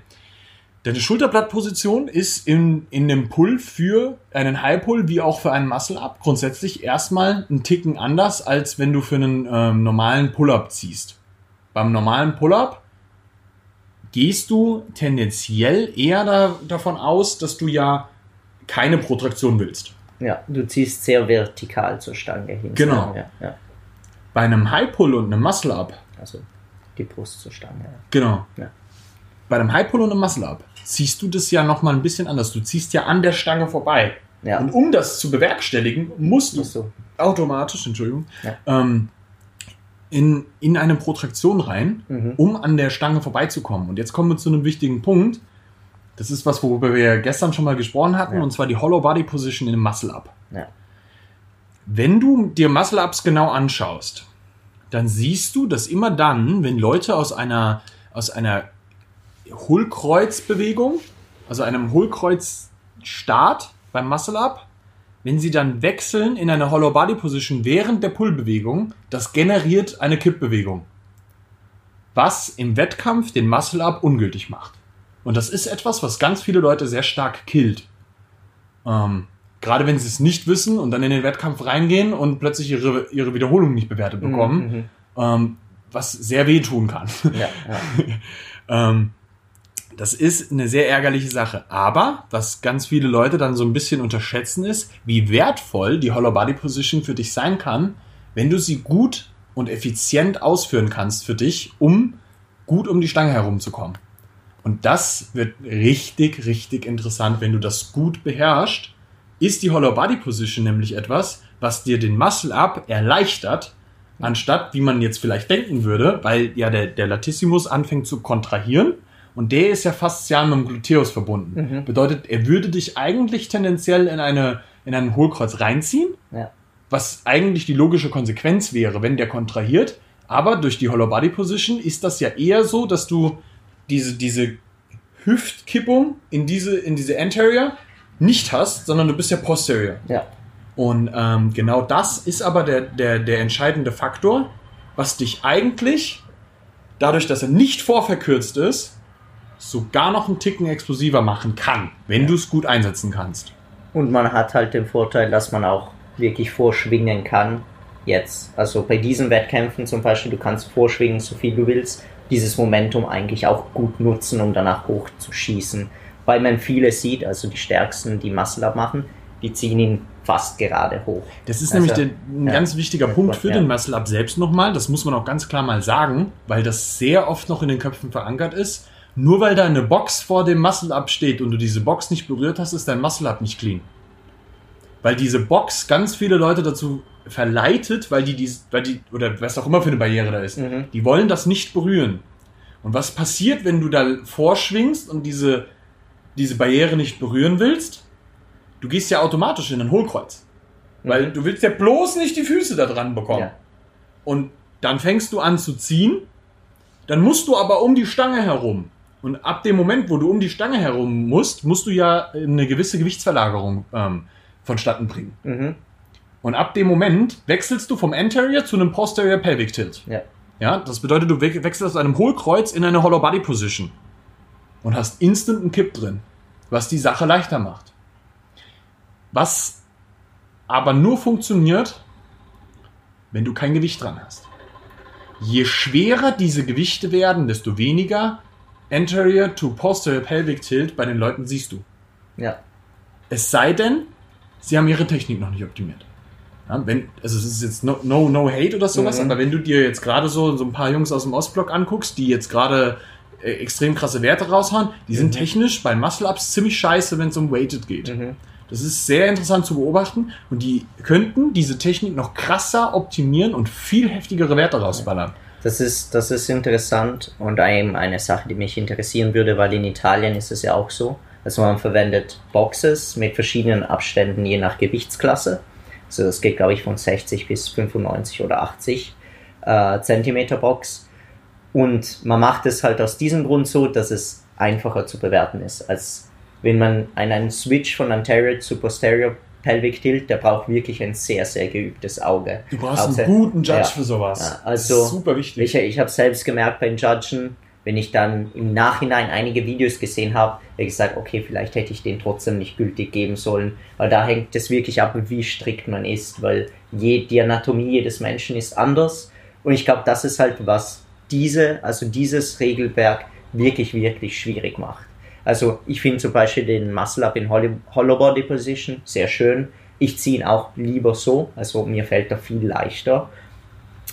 deine Schulterblattposition ist in, in dem Pull für einen High Pull wie auch für einen Muscle Up grundsätzlich erstmal einen Ticken anders, als wenn du für einen ähm, normalen Pull-Up ziehst. Beim normalen Pull-Up gehst du tendenziell eher da, davon aus, dass du ja keine Protraktion willst. Ja, du ziehst sehr vertikal zur Stange hin. Genau. wir. Ja. Bei einem High Pull und einem Muscle Up Also die Brust zur Stange. Ja. Genau. Ja. Bei einem High Pull und einem Muscle Up ziehst du das ja nochmal ein bisschen anders. Du ziehst ja an der Stange vorbei. Ja. Und um das zu bewerkstelligen, musst du so. automatisch, Entschuldigung, Ja. ähm, in, in eine Protraktion rein, Mhm. um an der Stange vorbeizukommen. Und jetzt kommen wir zu einem wichtigen Punkt. Das ist was, worüber wir gestern schon mal gesprochen hatten, Ja. und zwar die Hollow Body Position in einem Muscle Up. Wenn du dir Muscle Ups genau anschaust, dann siehst du, dass immer dann, wenn Leute aus einer, aus einer Hohlkreuzbewegung, also einem Hohlkreuzstart beim Muscle Up, wenn sie dann wechseln in eine Hollow Body Position während der Pullbewegung, das generiert eine Kippbewegung. Was im Wettkampf den Muscle Up ungültig macht. Und das ist etwas, was ganz viele Leute sehr stark killt. Ähm, gerade wenn sie es nicht wissen und dann in den Wettkampf reingehen und plötzlich ihre, ihre Wiederholung nicht bewertet bekommen, Mhm. ähm, was sehr wehtun kann. Ja, ja. ähm, Das ist eine sehr ärgerliche Sache. Aber was ganz viele Leute dann so ein bisschen unterschätzen ist, wie wertvoll die Hollow Body Position für dich sein kann, wenn du sie gut und effizient ausführen kannst für dich, um gut um die Stange herumzukommen. Und das wird richtig, richtig interessant, wenn du das gut beherrschst. Ist die Hollow Body Position nämlich etwas, was dir den Muscle Up erleichtert, anstatt wie man jetzt vielleicht denken würde, weil ja der, der Latissimus anfängt zu kontrahieren und der ist ja fast ja mit dem Gluteus verbunden. Mhm. Bedeutet, er würde dich eigentlich tendenziell in, eine, in ein Hohlkreuz reinziehen, Ja. was eigentlich die logische Konsequenz wäre, wenn der kontrahiert. Aber durch die Hollow Body Position ist das ja eher so, dass du diese, diese Hüftkippung in diese, in diese Anterior nicht hast, sondern du bist ja posterior. Ja. Und ähm, genau das ist aber der, der, der entscheidende Faktor, was dich eigentlich, dadurch, dass er nicht vorverkürzt ist, sogar noch einen Ticken explosiver machen kann, wenn du es gut einsetzen kannst. Und man hat halt den Vorteil, dass man auch wirklich vorschwingen kann. Jetzt. Also bei diesen Wettkämpfen zum Beispiel, du kannst vorschwingen, so viel du willst. Dieses Momentum eigentlich auch gut nutzen, um danach hochzuschießen. Weil man viele sieht, also die Stärksten, die Muscle-Up machen, die ziehen ihn fast gerade hoch. Das ist Also, nämlich der, ein ja. ganz wichtiger Punkt für Ja. den Muscle-Up selbst nochmal. Das muss man auch ganz klar mal sagen, weil das sehr oft noch in den Köpfen verankert ist. Nur weil da eine Box vor dem Muscle-Up steht und du diese Box nicht berührt hast, ist dein Muscle-Up nicht clean. Weil diese Box ganz viele Leute dazu verleitet, weil die, dies- weil die, oder was auch immer für eine Barriere da ist, Mhm. die wollen das nicht berühren. Und was passiert, wenn du da vorschwingst und diese, diese Barriere nicht berühren willst? Du gehst ja automatisch in ein Hohlkreuz. Weil Mhm. du willst ja bloß nicht die Füße da dran bekommen. Ja. Und dann fängst du an zu ziehen. Dann musst du aber um die Stange herum. Und ab dem Moment, wo du um die Stange herum musst, musst du ja eine gewisse Gewichtsverlagerung ähm, vonstatten bringen. Mhm. Und ab dem Moment wechselst du vom Anterior zu einem Posterior Pelvic Tilt. Ja. Ja, das bedeutet, du we- wechselst aus einem Hohlkreuz in eine Hollow Body Position und hast instant einen Kipp drin, was die Sache leichter macht. Was aber nur funktioniert, wenn du kein Gewicht dran hast. Je schwerer diese Gewichte werden, desto weniger Anterior to Posterior Pelvic Tilt bei den Leuten siehst du. Ja. Es sei denn, sie haben ihre Technik noch nicht optimiert. Ja, wenn, also es ist jetzt no, no, no hate oder sowas, Mhm. aber wenn du dir jetzt gerade so, so ein paar Jungs aus dem Ostblock anguckst, die jetzt gerade äh, extrem krasse Werte raushauen, die sind Mhm. technisch bei Muscle-Ups ziemlich scheiße, wenn es um Weighted geht. Mhm. Das ist sehr interessant zu beobachten und die könnten diese Technik noch krasser optimieren und viel heftigere Werte rausballern. Das ist, das ist interessant und eben eine Sache, die mich interessieren würde, weil in Italien ist es ja auch so. Also man verwendet Boxes mit verschiedenen Abständen je nach Gewichtsklasse. Also das geht, glaube ich, von 60 bis 95 oder 80 äh, Zentimeter Box. Und man macht es halt aus diesem Grund so, dass es einfacher zu bewerten ist, als wenn man einen Switch von Anterior zu Posterior Pelvic Tilt, der braucht wirklich ein sehr, sehr geübtes Auge. Du brauchst Außer- einen guten Judge ja. für sowas. Also ist super wichtig. Ich, ich habe selbst gemerkt beim Judgen, wenn ich dann im Nachhinein einige Videos gesehen habe, habe ich gesagt, okay, vielleicht hätte ich den trotzdem nicht gültig geben sollen, weil da hängt es wirklich ab, wie strikt man ist, weil je, die Anatomie jedes Menschen ist anders und ich glaube, das ist halt was diese, also dieses Regelwerk wirklich, wirklich schwierig macht. Also ich finde zum Beispiel den Muscle Up in Hollow Hollow Body Position sehr schön. Ich ziehe ihn auch lieber so, also mir fällt er viel leichter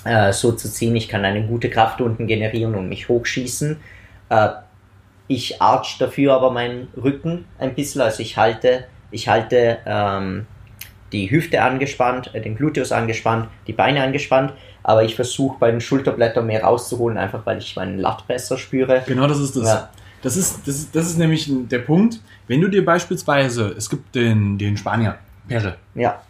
äh, so zu ziehen. Ich kann eine gute Kraft unten generieren und mich hochschießen. Äh, ich arch dafür aber meinen Rücken ein bisschen, also ich halte, ich halte ähm, die Hüfte angespannt, äh, den Gluteus angespannt, die Beine angespannt, aber ich versuche bei den Schulterblättern mehr rauszuholen, einfach weil ich meinen Lat besser spüre. Genau das ist das. Ja. Das, ist, das, ist, das ist nämlich der Punkt. Wenn du dir beispielsweise, es gibt den, den Spanier, Perre, Ja,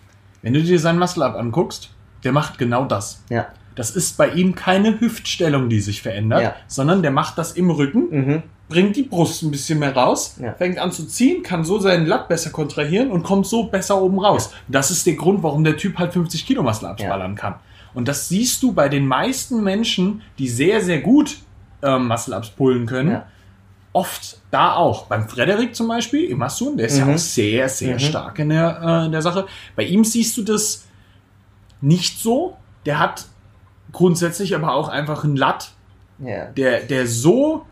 wenn du dir seinen Muscle-Up anguckst, der macht genau das. ja, Das ist bei ihm keine Hüftstellung, die sich verändert, Ja. sondern der macht das im Rücken, mhm. bringt die Brust ein bisschen mehr raus, Ja. fängt an zu ziehen, kann so seinen Latt besser kontrahieren und kommt so besser oben raus. Das ist der Grund, warum der Typ halt 50 Kilo Muscle-Ups Ja. ballern kann. Und das siehst du bei den meisten Menschen, die sehr, sehr gut ähm, Muscle-Ups pullen können, Ja. Oft da auch. Beim Frederik zum Beispiel, im Massun, der ist ja Mhm. auch sehr, sehr Mhm. stark in der, äh, in der Sache. Bei ihm siehst du das nicht so. Der hat grundsätzlich aber auch einfach einen Latt, ja, der, der so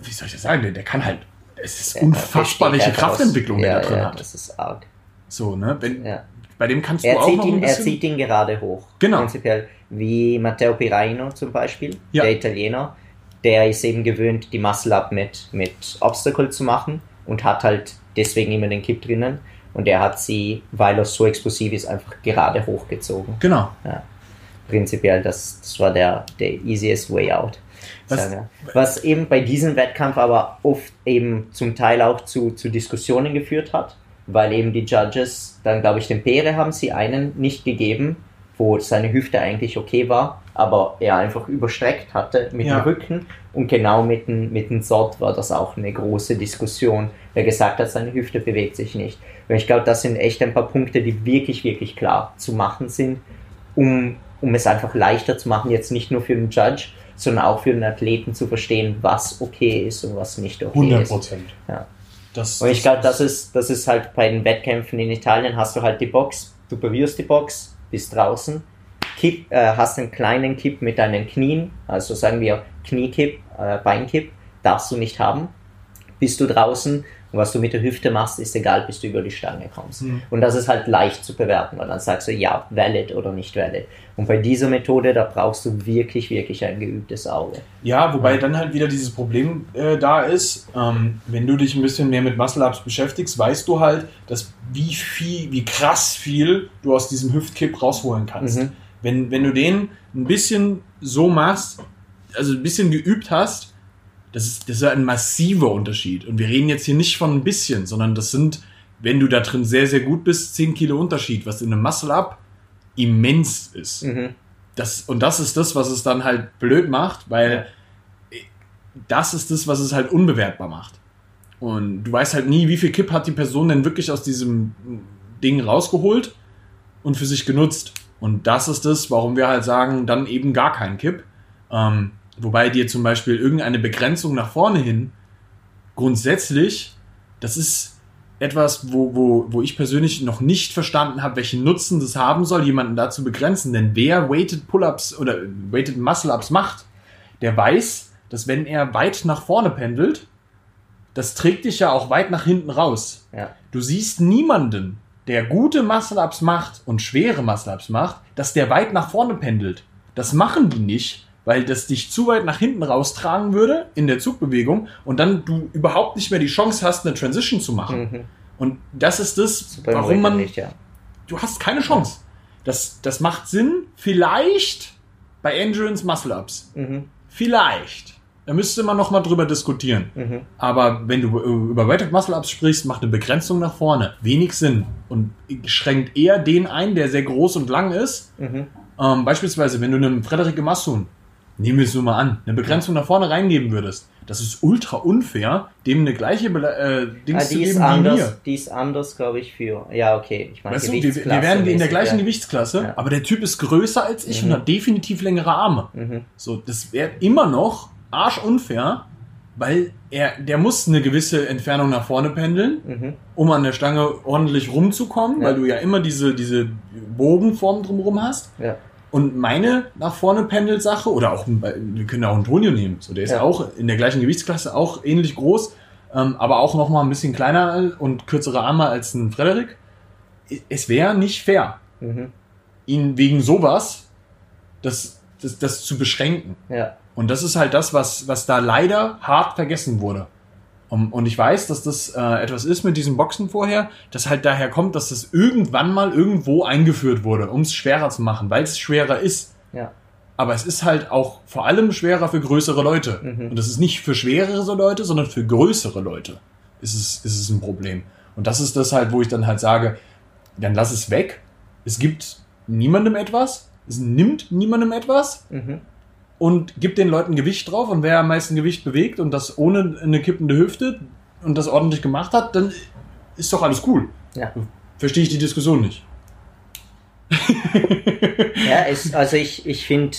wie soll ich das sagen, der, der kann halt, es ist Ja, unfassbar, welche Kraftentwicklung ja, der da drin ja, hat. Das ist arg. So, ne? Wenn, Ja. Bei dem kannst du Er auch noch ein ihn, er bisschen... zieht ihn gerade hoch. Genau. Prinzipiell. Wie Matteo Piraino zum Beispiel, Ja. der Italiener. Der ist eben gewöhnt, die Muscle-Up mit, mit Obstacle zu machen und hat halt deswegen immer den Kipp drinnen. Und er hat sie, weil er so explosiv ist, einfach gerade hochgezogen. Genau. Prinzipiell, das, das war der, der easiest way out. Was-. Was eben bei diesem Wettkampf aber oft eben zum Teil auch zu, zu Diskussionen geführt hat, weil eben die Judges dann, glaube ich, den Pere haben sie einen nicht gegeben, wo seine Hüfte eigentlich okay war, aber er einfach überstreckt hatte mit Ja. dem Rücken und genau mit dem, mit dem Sort war das auch eine große Diskussion, der gesagt hat, seine Hüfte bewegt sich nicht. Und ich glaube, das sind echt ein paar Punkte, die wirklich, wirklich klar zu machen sind, um, um es einfach leichter zu machen, jetzt nicht nur für den Judge, sondern auch für den Athleten zu verstehen, was okay ist und was nicht okay 100 ist. Prozent. Ja. Das, Und ich glaube, das ist, das ist halt bei den Wettkämpfen in Italien, hast du halt die Box, du berührst die Box, bist draußen, kipp, äh, hast einen kleinen Kipp mit deinen Knien, also sagen wir Kniekipp, äh, Beinkipp, darfst du nicht haben. Bist du draußen und was du mit der Hüfte machst, ist egal, bis du über die Stange kommst. Mhm. Und das ist halt leicht zu bewerten, weil dann sagst du, ja, valid oder nicht valid. Und bei dieser Methode, da brauchst du wirklich, wirklich ein geübtes Auge. Ja, wobei dann halt wieder dieses Problem äh, da ist, ähm, wenn du dich ein bisschen mehr mit Muscle-Ups beschäftigst, weißt du halt, dass wie viel, wie krass viel du aus diesem Hüftkipp rausholen kannst. Mhm. Wenn, wenn du den ein bisschen so machst, also ein bisschen geübt hast, das ist, das ist ein massiver Unterschied. Und wir reden jetzt hier nicht von ein bisschen, sondern das sind, wenn du da drin sehr, sehr gut bist, 10 Kilo Unterschied, was in einem Muscle-Up immens ist. Mhm. Das, und das ist das, was es dann halt blöd macht, weil das ist das, was es halt unbewertbar macht. Und du weißt halt nie, wie viel Kipp hat die Person denn wirklich aus diesem Ding rausgeholt und für sich genutzt. Und das ist das, warum wir halt sagen, dann eben gar kein Kipp. Ähm, wobei dir zum Beispiel irgendeine Begrenzung nach vorne hin grundsätzlich, das ist etwas, wo, wo, wo ich persönlich noch nicht verstanden habe, welchen Nutzen das haben soll, jemanden da zu begrenzen. Denn wer Weighted Pull-Ups oder Weighted Muscle-Ups macht, der weiß, dass wenn er weit nach vorne pendelt, das trägt dich ja auch weit nach hinten raus. Ja. Du siehst niemanden, der gute Muscle-Ups macht und schwere Muscle-Ups macht, dass der weit nach vorne pendelt. Das machen die nicht, weil das dich zu weit nach hinten raustragen würde in der Zugbewegung und dann du überhaupt nicht mehr die Chance hast, eine Transition zu machen. Mhm. Und das ist das, Beim warum man. nicht, ja. Du hast keine Chance. Das, das macht Sinn, vielleicht bei Endurance Muscle-Ups. Mhm. Vielleicht. Da müsste man noch mal drüber diskutieren. Mhm. Aber wenn du äh, über Weighted Muscle-Ups sprichst, macht eine Begrenzung nach vorne wenig Sinn und schränkt eher den ein, der sehr groß und lang ist. Mhm. Ähm, beispielsweise, wenn du einem Frederik Massun, nehmen wir es nur mal an, eine Begrenzung nach vorne reingeben würdest, das ist ultra unfair, dem eine gleiche äh, Dings Ah, zu die, ist geben wie anders, mir. die ist anders, glaube ich, für. Ja, okay. Ich meine, Weißt du, wir, wir werden in der gleichen Gewichtsklasse, Ja. aber der Typ ist größer als ich Mhm. und hat definitiv längere Arme. Mhm. So, das wäre immer noch arschunfair, weil er, der muss eine gewisse Entfernung nach vorne pendeln, Mhm. um an der Stange ordentlich rumzukommen, Ja. weil du ja immer diese, diese Bogenform drumherum hast. Ja. Und meine nach vorne Pendelsache, oder auch, wir können auch Antonio nehmen, so, der ist Ja. auch in der gleichen Gewichtsklasse, auch ähnlich groß, ähm, aber auch noch mal ein bisschen kleiner und kürzere Arme als ein Frederik. Es wäre nicht fair, Mhm. ihn wegen sowas das, das, das zu beschränken. Ja. Und das ist halt das, was, was da leider hart vergessen wurde. Um, und ich weiß, dass das äh, etwas ist mit diesem Boxen vorher, das halt daher kommt, dass das irgendwann mal irgendwo eingeführt wurde, um es schwerer zu machen, weil es schwerer ist. Ja. Aber es ist halt auch vor allem schwerer für größere Leute. Mhm. Und das ist nicht für schwerere Leute, sondern für größere Leute ist es, ist es ein Problem. Und das ist das halt, wo ich dann halt sage, dann lass es weg. Es gibt niemandem etwas. Es nimmt niemandem etwas Mhm. Und gibt den Leuten Gewicht drauf und wer am meisten Gewicht bewegt und das ohne eine kippende Hüfte und das ordentlich gemacht hat, dann ist doch alles cool. Ja. Verstehe ich die Diskussion nicht. Ja, es, also ich, ich finde,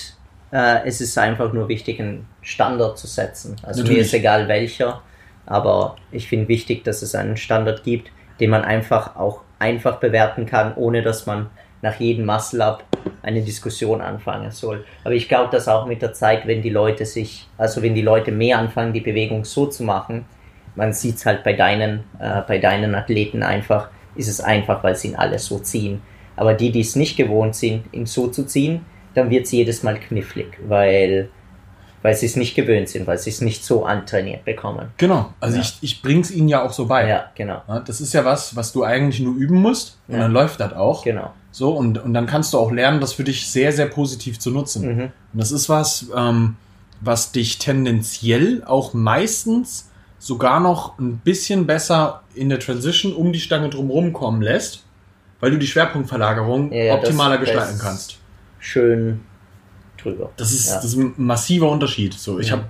äh, es ist einfach nur wichtig, einen Standard zu setzen. Also mir Natürlich. ist egal welcher, aber ich finde wichtig, dass es einen Standard gibt, den man einfach auch einfach bewerten kann, ohne dass man nach jedem Muscle-Up eine Diskussion anfangen soll. Aber ich glaube, dass auch mit der Zeit, wenn die Leute sich, also wenn die Leute mehr anfangen, die Bewegung so zu machen, man sieht es halt bei deinen, äh, bei deinen Athleten einfach, ist es einfach, weil sie ihn alle so ziehen. Aber die, die es nicht gewohnt sind, ihn so zu ziehen, dann wird es jedes Mal knifflig, weil, weil sie es nicht gewöhnt sind, weil sie es nicht so antrainiert bekommen. Genau, also Ja. ich, ich bring's ihnen ja auch so bei. Ja, genau, Das ist ja was, was du eigentlich nur üben musst und Ja. dann läuft das auch. genau. So, und, und dann kannst du auch lernen, das für dich sehr, sehr positiv zu nutzen. Mhm. Und das ist was, ähm, was dich tendenziell auch meistens sogar noch ein bisschen besser in der Transition um die Stange drumherum kommen lässt, weil du die Schwerpunktverlagerung Ja, optimaler das- gestalten kannst. Schön drüber. Das ist, Ja. das ist ein massiver Unterschied. So, ich Ja. habe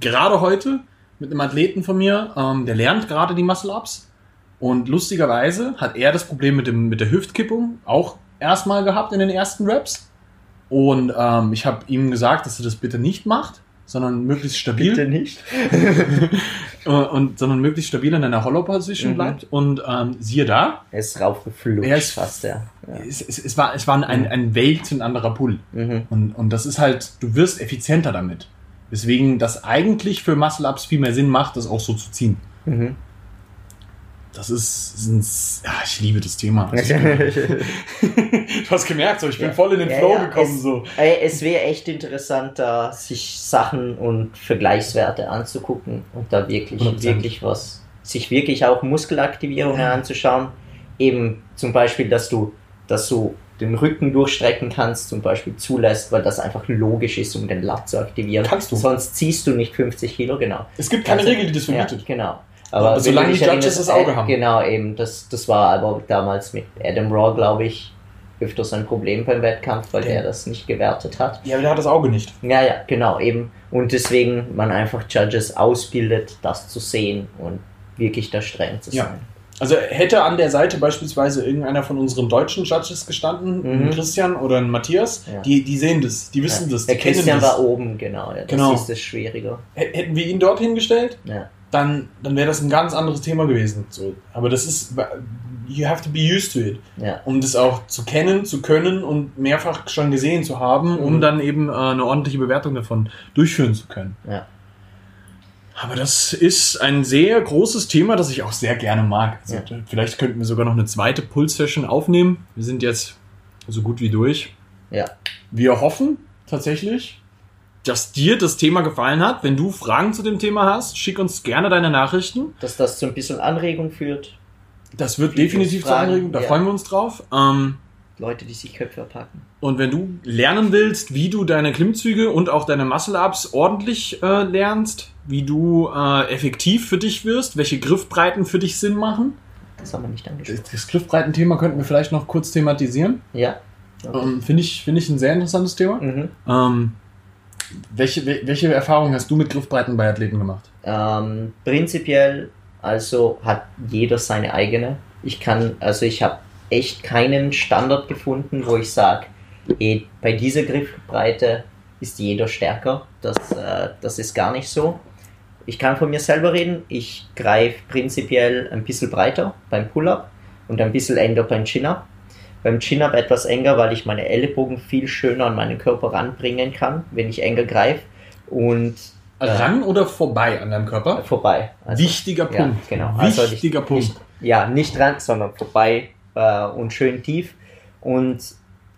gerade heute mit einem Athleten von mir, ähm, der lernt gerade die Muscle-Ups. Und lustigerweise hat er das Problem mit, dem, mit der Hüftkippung auch erstmal gehabt in den ersten Raps. Und ähm, ich habe ihm gesagt, dass er das bitte nicht macht, sondern möglichst stabil. Bitte nicht. Und, sondern möglichst stabil in einer Hollow-Position Mhm. bleibt. Und ähm, siehe da, Er ist raufgeflutscht Er ist- fast, ja. ja. es, es, es war, es war ein, ein Welt ein anderer Pull. Mhm. Und, und das ist halt, du wirst effizienter damit. Deswegen das eigentlich für Muscle-Ups viel mehr Sinn macht, das auch so zu ziehen. Mhm. Das ist, ein, ja, ich liebe das Thema. Also, du hast gemerkt, so, ich bin Ja. voll in den Ja, Flow ja, gekommen. es- So. Es wäre echt interessant, da sich Sachen und Vergleichswerte anzugucken und da wirklich, 100%. wirklich was, sich wirklich auch Muskelaktivierungen anzuschauen. Eben zum Beispiel, dass du, dass du den Rücken durchstrecken kannst, zum Beispiel zulässt, weil das einfach logisch ist, um den Lat zu aktivieren. Kannst du. Sonst ziehst du nicht 50 Kilo, genau. Es gibt keine Also, Regel, die das verbietet. Ja, genau. Aber wenn solange die Judges das Auge haben. Genau, eben. Das, das war aber damals mit Adam Raw, glaube ich, öfters ein Problem beim Wettkampf, weil Ja. der das nicht gewertet hat. Ja, aber der hat das Auge nicht. Ja, ja, genau, eben. Und deswegen man einfach Judges ausbildet, das zu sehen und wirklich da streng zu Ja. sein. Also hätte an der Seite beispielsweise irgendeiner von unseren deutschen Judges gestanden, Mhm. ein Christian oder ein Matthias, Ja. die, die sehen das, die wissen ja. das, die Der Christian das. war oben, genau. Ja, das Genau. ist das Schwierige. Hätten wir ihn dorthin gestellt, Ja. Dann, dann wäre das ein ganz anderes Thema gewesen. So. Aber das ist, you have to be used to it. Ja. Um das auch zu kennen, zu können und mehrfach schon gesehen zu haben, um Mhm. dann eben äh, eine ordentliche Bewertung davon durchführen zu können. Ja. Aber das ist ein sehr großes Thema, das ich auch sehr gerne mag. Also, Ja. Vielleicht könnten wir sogar noch eine zweite Puls-Session aufnehmen. Wir sind jetzt so gut wie durch. Ja. Wir hoffen tatsächlich, dass dir das Thema gefallen hat. Wenn du Fragen zu dem Thema hast, schick uns gerne deine Nachrichten. Dass das zu ein bisschen Anregung führt. Das wird Viele definitiv Fragen, Anregung, da ja. freuen wir uns drauf. Ähm, Leute, die sich Köpfe packen. und wenn du lernen willst, wie du deine Klimmzüge und auch deine Muscle-Ups ordentlich äh, lernst, wie du äh, effektiv für dich wirst, welche Griffbreiten für dich Sinn machen, Das haben wir nicht angesprochen. das, das Griffbreitenthema könnten wir vielleicht noch kurz thematisieren. Ja. Ähm, Finde ich, finde ich ein sehr interessantes Thema. Mhm. Ähm, welche, wel- welche Erfahrungen hast du mit Griffbreiten bei Athleten gemacht? Ähm, prinzipiell, also hat jeder seine eigene. Ich kann, also ich habe echt keinen Standard gefunden, wo ich sage, bei dieser Griffbreite ist jeder stärker. Das, äh, das ist gar nicht so. Ich kann von mir selber reden. Ich greife prinzipiell ein bisschen breiter beim Pull-up und ein bisschen enger beim Chin-up. Beim Chin-up etwas enger, weil ich meine Ellenbogen viel schöner an meinen Körper ranbringen kann, wenn ich enger greife. Und Ja. Ran oder vorbei an deinem Körper? vorbei. Also, Wichtiger ja, Punkt. genau. Also nicht- Wichtiger Punkt. Nicht, ja, nicht ran, sondern vorbei äh, und schön tief. Und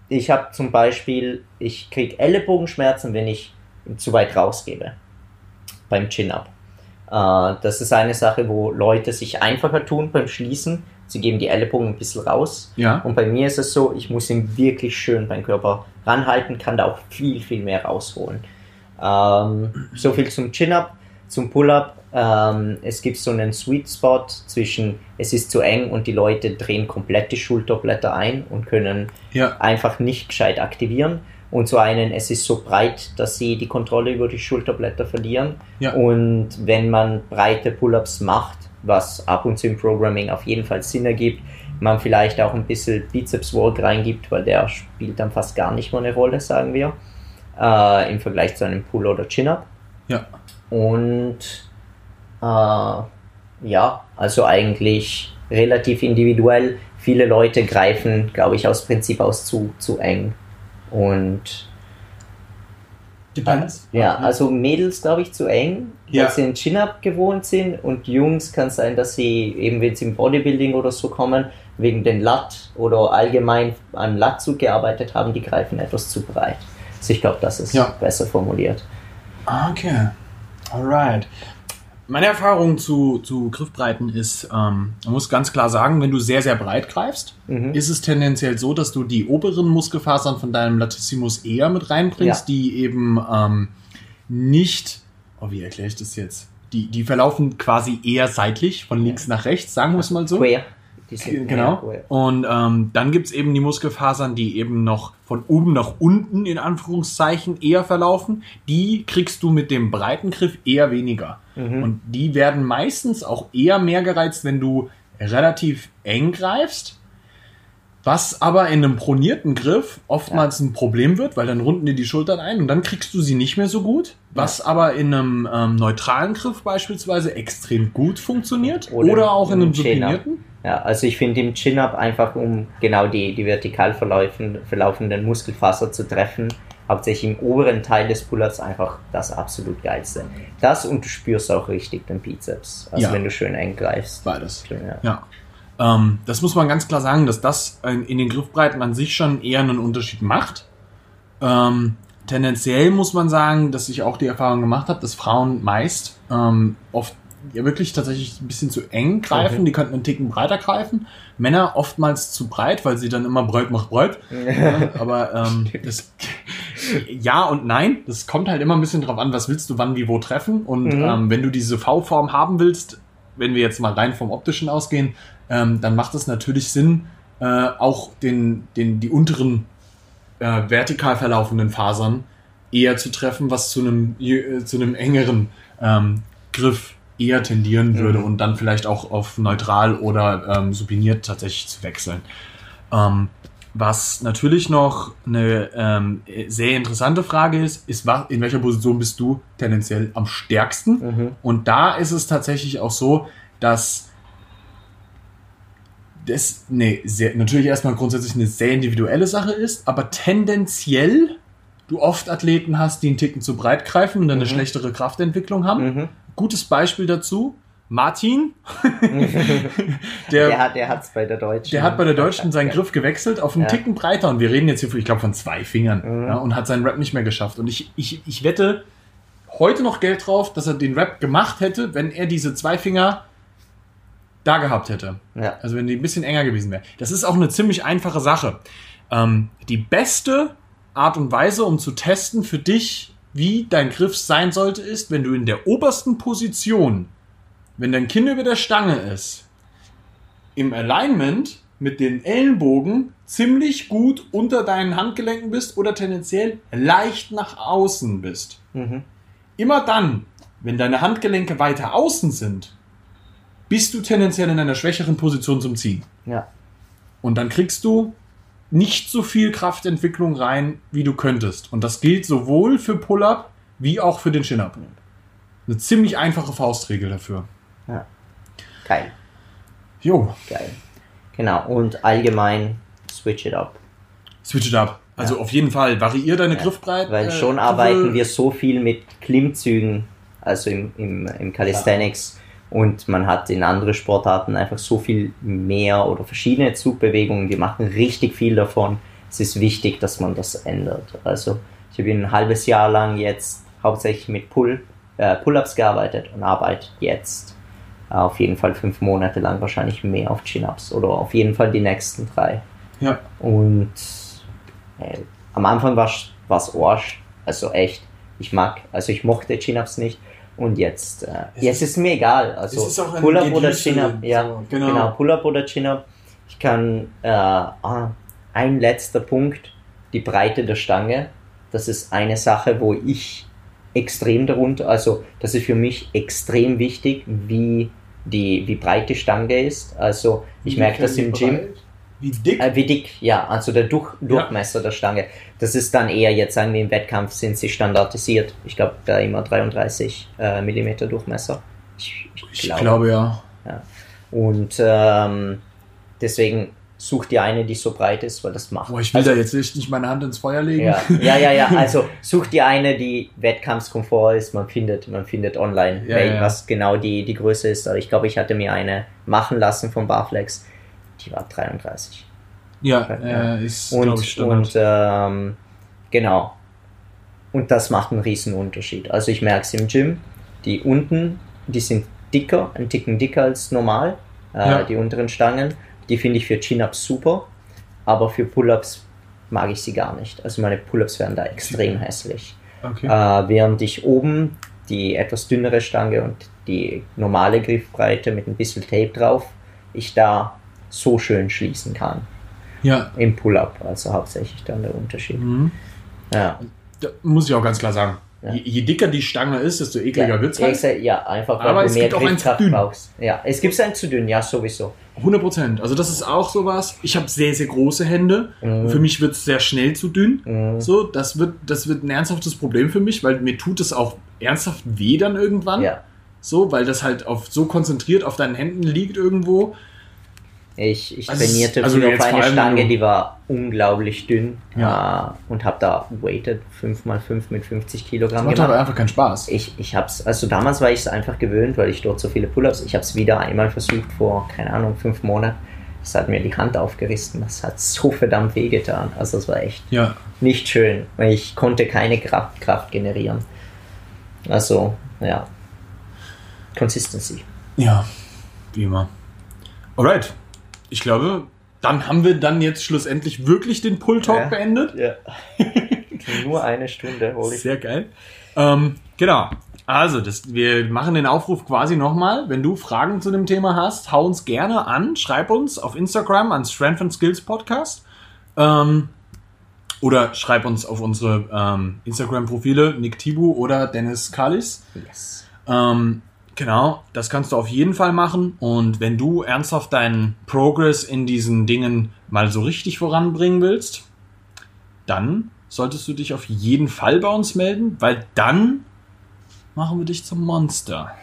ich habe zum Beispiel, ich kriege Ellenbogenschmerzen, wenn ich zu weit rausgebe beim Chin-Up. Äh, das ist eine Sache, wo Leute sich einfacher tun beim Schließen. Sie geben die Ellenbogen ein bisschen raus. ja. Und bei mir ist es so, ich muss ihn wirklich schön beim Körper ranhalten, kann da auch viel, viel mehr rausholen. Ähm, so viel zum Chin-Up, zum Pull-Up. Ähm, es gibt so einen Sweet Spot zwischen, es ist zu eng und die Leute drehen komplett die Schulterblätter ein und können Ja. einfach nicht gescheit aktivieren. Und zu einen, es ist so breit, dass sie die Kontrolle über die Schulterblätter verlieren. Ja. Und wenn man breite Pull-ups macht, was ab und zu im Programming auf jeden Fall Sinn ergibt, man vielleicht auch ein bisschen Bizeps Work reingibt, weil der spielt dann fast gar nicht mehr eine Rolle, sagen wir, äh, im Vergleich zu einem Pull- oder Chin-Up. Ja. Und äh, ja, also eigentlich relativ individuell. Viele Leute greifen, glaube ich, aus Prinzip aus zu, zu eng Und Depends. ja, also Mädels glaube ich zu eng, Ja. weil sie einen Chin-Up gewohnt sind und Jungs kann sein, dass sie eben, wenn sie im Bodybuilding oder so kommen, wegen den Lat oder allgemein an Latzug gearbeitet haben, die greifen etwas zu breit. Also ich glaube, das ist Ja. besser formuliert. Ah, Okay. Alright. Meine Erfahrung zu, zu Griffbreiten ist, ähm, man muss ganz klar sagen, wenn du sehr, sehr breit greifst, Mhm. ist es tendenziell so, dass du die oberen Muskelfasern von deinem Latissimus eher mit reinbringst, Ja. die eben ähm, nicht, oh, wie erkläre ich das jetzt? Die, die verlaufen quasi eher seitlich, von links nach rechts, sagen wir es mal so. Queer. Die sind eher Genau. queer. Und ähm, dann gibt's eben die Muskelfasern, die eben noch von oben nach unten in Anführungszeichen eher verlaufen. Die kriegst du mit dem breiten Griff eher weniger. Mhm. Und die werden meistens auch eher mehr gereizt, wenn du relativ eng greifst. Was aber in einem pronierten Griff oftmals ein Problem wird, weil dann runden dir die Schultern ein und dann kriegst du sie nicht mehr so gut. Was aber in einem ähm, neutralen Griff beispielsweise extrem gut funktioniert. Oder, Oder auch in einem Chin-Up. supinierten. Ja, also ich finde im Chin-Up einfach, um genau die, die vertikal verlaufen, verlaufenden Muskelfaser zu treffen, hauptsächlich im oberen Teil des Pull-Ups einfach das absolut geilste. Das und du spürst auch richtig den Bizeps, also Ja. wenn du schön eng greifst. Beides. Ja. Ja. Ähm, das muss man ganz klar sagen, dass das in, in den Griffbreiten an sich schon eher einen Unterschied macht. Ähm, tendenziell muss man sagen, dass ich auch die Erfahrung gemacht habe, dass Frauen meist ähm, oft ja wirklich tatsächlich ein bisschen zu eng greifen. Mhm. Die könnten einen Ticken breiter greifen. Männer oftmals zu breit, weil sie dann immer breit macht breit. Ja, aber ähm, das, ja und nein, das kommt halt immer ein bisschen drauf an, was willst du wann wie wo treffen. Und Mhm. ähm, wenn du diese V-Form haben willst, wenn wir jetzt mal rein vom optischen ausgehen, ähm, dann macht es natürlich Sinn, äh, auch den, den, die unteren äh, vertikal verlaufenden Fasern eher zu treffen, was zu einem, äh, zu einem engeren ähm, Griff eher tendieren würde Mhm. und dann vielleicht auch auf neutral oder ähm, supiniert tatsächlich zu wechseln. Ähm, was natürlich noch eine ähm, sehr interessante Frage ist, ist, in welcher Position bist du tendenziell am stärksten? Mhm. Und da ist es tatsächlich auch so, dass das nee, sehr, natürlich erstmal grundsätzlich eine sehr individuelle Sache ist, aber tendenziell du oft Athleten hast, die einen Ticken zu breit greifen und dann eine Mhm. schlechtere Kraftentwicklung haben. Mhm. Gutes Beispiel dazu, Martin, Der, der, hat der hat's bei der Deutschen. der hat bei der Deutschen seinen Griff gewechselt auf einen Ja. Ticken breiter und wir reden jetzt hier, von, ich glaube, von zwei Fingern Mhm. ja, und hat seinen Rap nicht mehr geschafft. Und ich, ich, ich wette heute noch Geld drauf, dass er den Rap gemacht hätte, wenn er diese zwei Finger da gehabt hätte. Ja. Also wenn die ein bisschen enger gewesen wäre. Das ist auch eine ziemlich einfache Sache. Ähm, die beste Art und Weise, um zu testen für dich, wie dein Griff sein sollte, ist, wenn du in der obersten Position, wenn dein Kinn über der Stange ist, im Alignment mit den Ellenbogen ziemlich gut unter deinen Handgelenken bist oder tendenziell leicht nach außen bist. Mhm. Immer dann, wenn deine Handgelenke weiter außen sind, bist du tendenziell in einer schwächeren Position zum Ziehen. Ja. Und dann kriegst du nicht so viel Kraftentwicklung rein, wie du könntest. Und das gilt sowohl für Pull-Up wie auch für den Chin-Up. Eine ziemlich einfache Faustregel dafür. Geil. Jo, Geil. Genau. Und allgemein switch it up. switch it up. Also Ja. auf jeden Fall, variier deine Ja, Griffbreite. Weil äh, schon Griffe- arbeiten wir so viel mit Klimmzügen, also im, im, im Calisthenics. Und man hat in anderen Sportarten einfach so viel mehr oder verschiedene Zugbewegungen. Wir machen richtig viel davon. Es ist wichtig, dass man das ändert. Also ich habe ein halbes Jahr lang jetzt hauptsächlich mit Pull, äh, Pull-ups gearbeitet und arbeite jetzt äh, auf jeden Fall fünf Monate lang wahrscheinlich mehr auf Chin-ups oder auf jeden Fall die nächsten drei. Ja, Und äh, am Anfang war es Arsch, also echt. Ich mag, also ich mochte Chin-Ups nicht. Und jetzt, äh, Es jetzt ist mir egal. Also ist Pull-Up oder Chin-Up, ja, so, genau, genau. Pull-Up oder Chin-Up. Ich kann, äh, ah, ein letzter Punkt, die Breite der Stange. Das ist eine Sache, wo ich extrem darunter, also das ist für mich extrem wichtig, wie die, wie breit die Stange ist. Also ich merke das im Gym. Wie dick? Äh, wie dick, ja, also der Durch Durchmesser der Stange. Das ist dann eher, jetzt sagen wir im Wettkampf sind sie standardisiert. Ich glaube, da immer 33 äh, Millimeter Durchmesser. Ich, ich glaube ja. Und ähm, deswegen such dir eine, die so breit ist, weil das macht. Boah, ich will da jetzt nicht meine Hand ins Feuer legen. Ja, ja, ja, ja. Also such dir eine, die Wettkampfskomfort ist. Man findet, man findet online, Ja, ja. was genau die, die Größe ist. Aber ich glaube, ich hatte mir eine machen lassen von Barflex. Die war 33. Ja, Ja. äh, ist, Und, ich, Standard. und ähm, genau. Und das macht einen riesen Unterschied. Also ich merke es im Gym. Die unten, die sind dicker, ein Ticken dicker als normal. Äh, Ja. Die unteren Stangen. Die finde ich für Chin-Ups super. Aber für Pull-Ups mag ich sie gar nicht. Also meine Pull-Ups werden da extrem hässlich. okay. Äh, während ich oben die etwas dünnere Stange und die normale Griffbreite mit ein bisschen Tape drauf, ich da so schön schließen kann ja. im Pull-Up. Also hauptsächlich dann der Unterschied. Mhm. Ja. Da muss ich auch ganz klar sagen. Ja. Je, je dicker die Stange ist, desto ekliger ja, wird's halt. exa- ja, einfach weil Aber du es mehr Griffkraft dünn. brauchst. Ja, es gibt ein zu dünn, ja, sowieso. 100 Prozent. Also das ist auch sowas. Ich habe sehr, sehr große Hände. Mhm. Für mich wird es sehr schnell zu dünn. Mhm. So, das wird, das wird ein ernsthaftes Problem für mich, weil mir tut es auch ernsthaft weh dann irgendwann. Ja, So, weil das halt auf, so konzentriert auf deinen Händen liegt irgendwo. Ich, ich Also trainierte also früher jetzt auf eine Stange, die war unglaublich dünn Ja. äh, und habe da weighted 5x5 mit 50 Das Kilogramm macht gemacht. aber einfach keinen Spaß. Ich, ich hab's, also damals war ich es einfach gewöhnt, weil ich dort so viele Pull-ups, ich habe es wieder einmal versucht vor, keine Ahnung, fünf Monaten. Das hat mir die Hand aufgerissen. Das hat so verdammt wehgetan. Also es war echt Ja. nicht schön, weil ich konnte keine Kraft, Kraft generieren. Also, ja. Consistency. Ja, wie immer. Alright. Ich glaube, dann haben wir dann jetzt schlussendlich wirklich den Pull-Talk Ja. beendet. Ja. Nur eine Stunde hole ich. Sehr geil. Ähm, genau. Also, das, wir machen den Aufruf quasi nochmal. Wenn du Fragen zu dem Thema hast, hau uns gerne an. Schreib uns auf Instagram an Strength and Skills Podcast. Ähm, oder schreib uns auf unsere ähm, Instagram-Profile Nick Tibu oder Dennis Kalis. Yes. Ähm, genau, das kannst du auf jeden Fall machen. Und wenn du ernsthaft deinen Progress in diesen Dingen mal so richtig voranbringen willst, dann solltest du dich auf jeden Fall bei uns melden, weil dann machen wir dich zum Monster.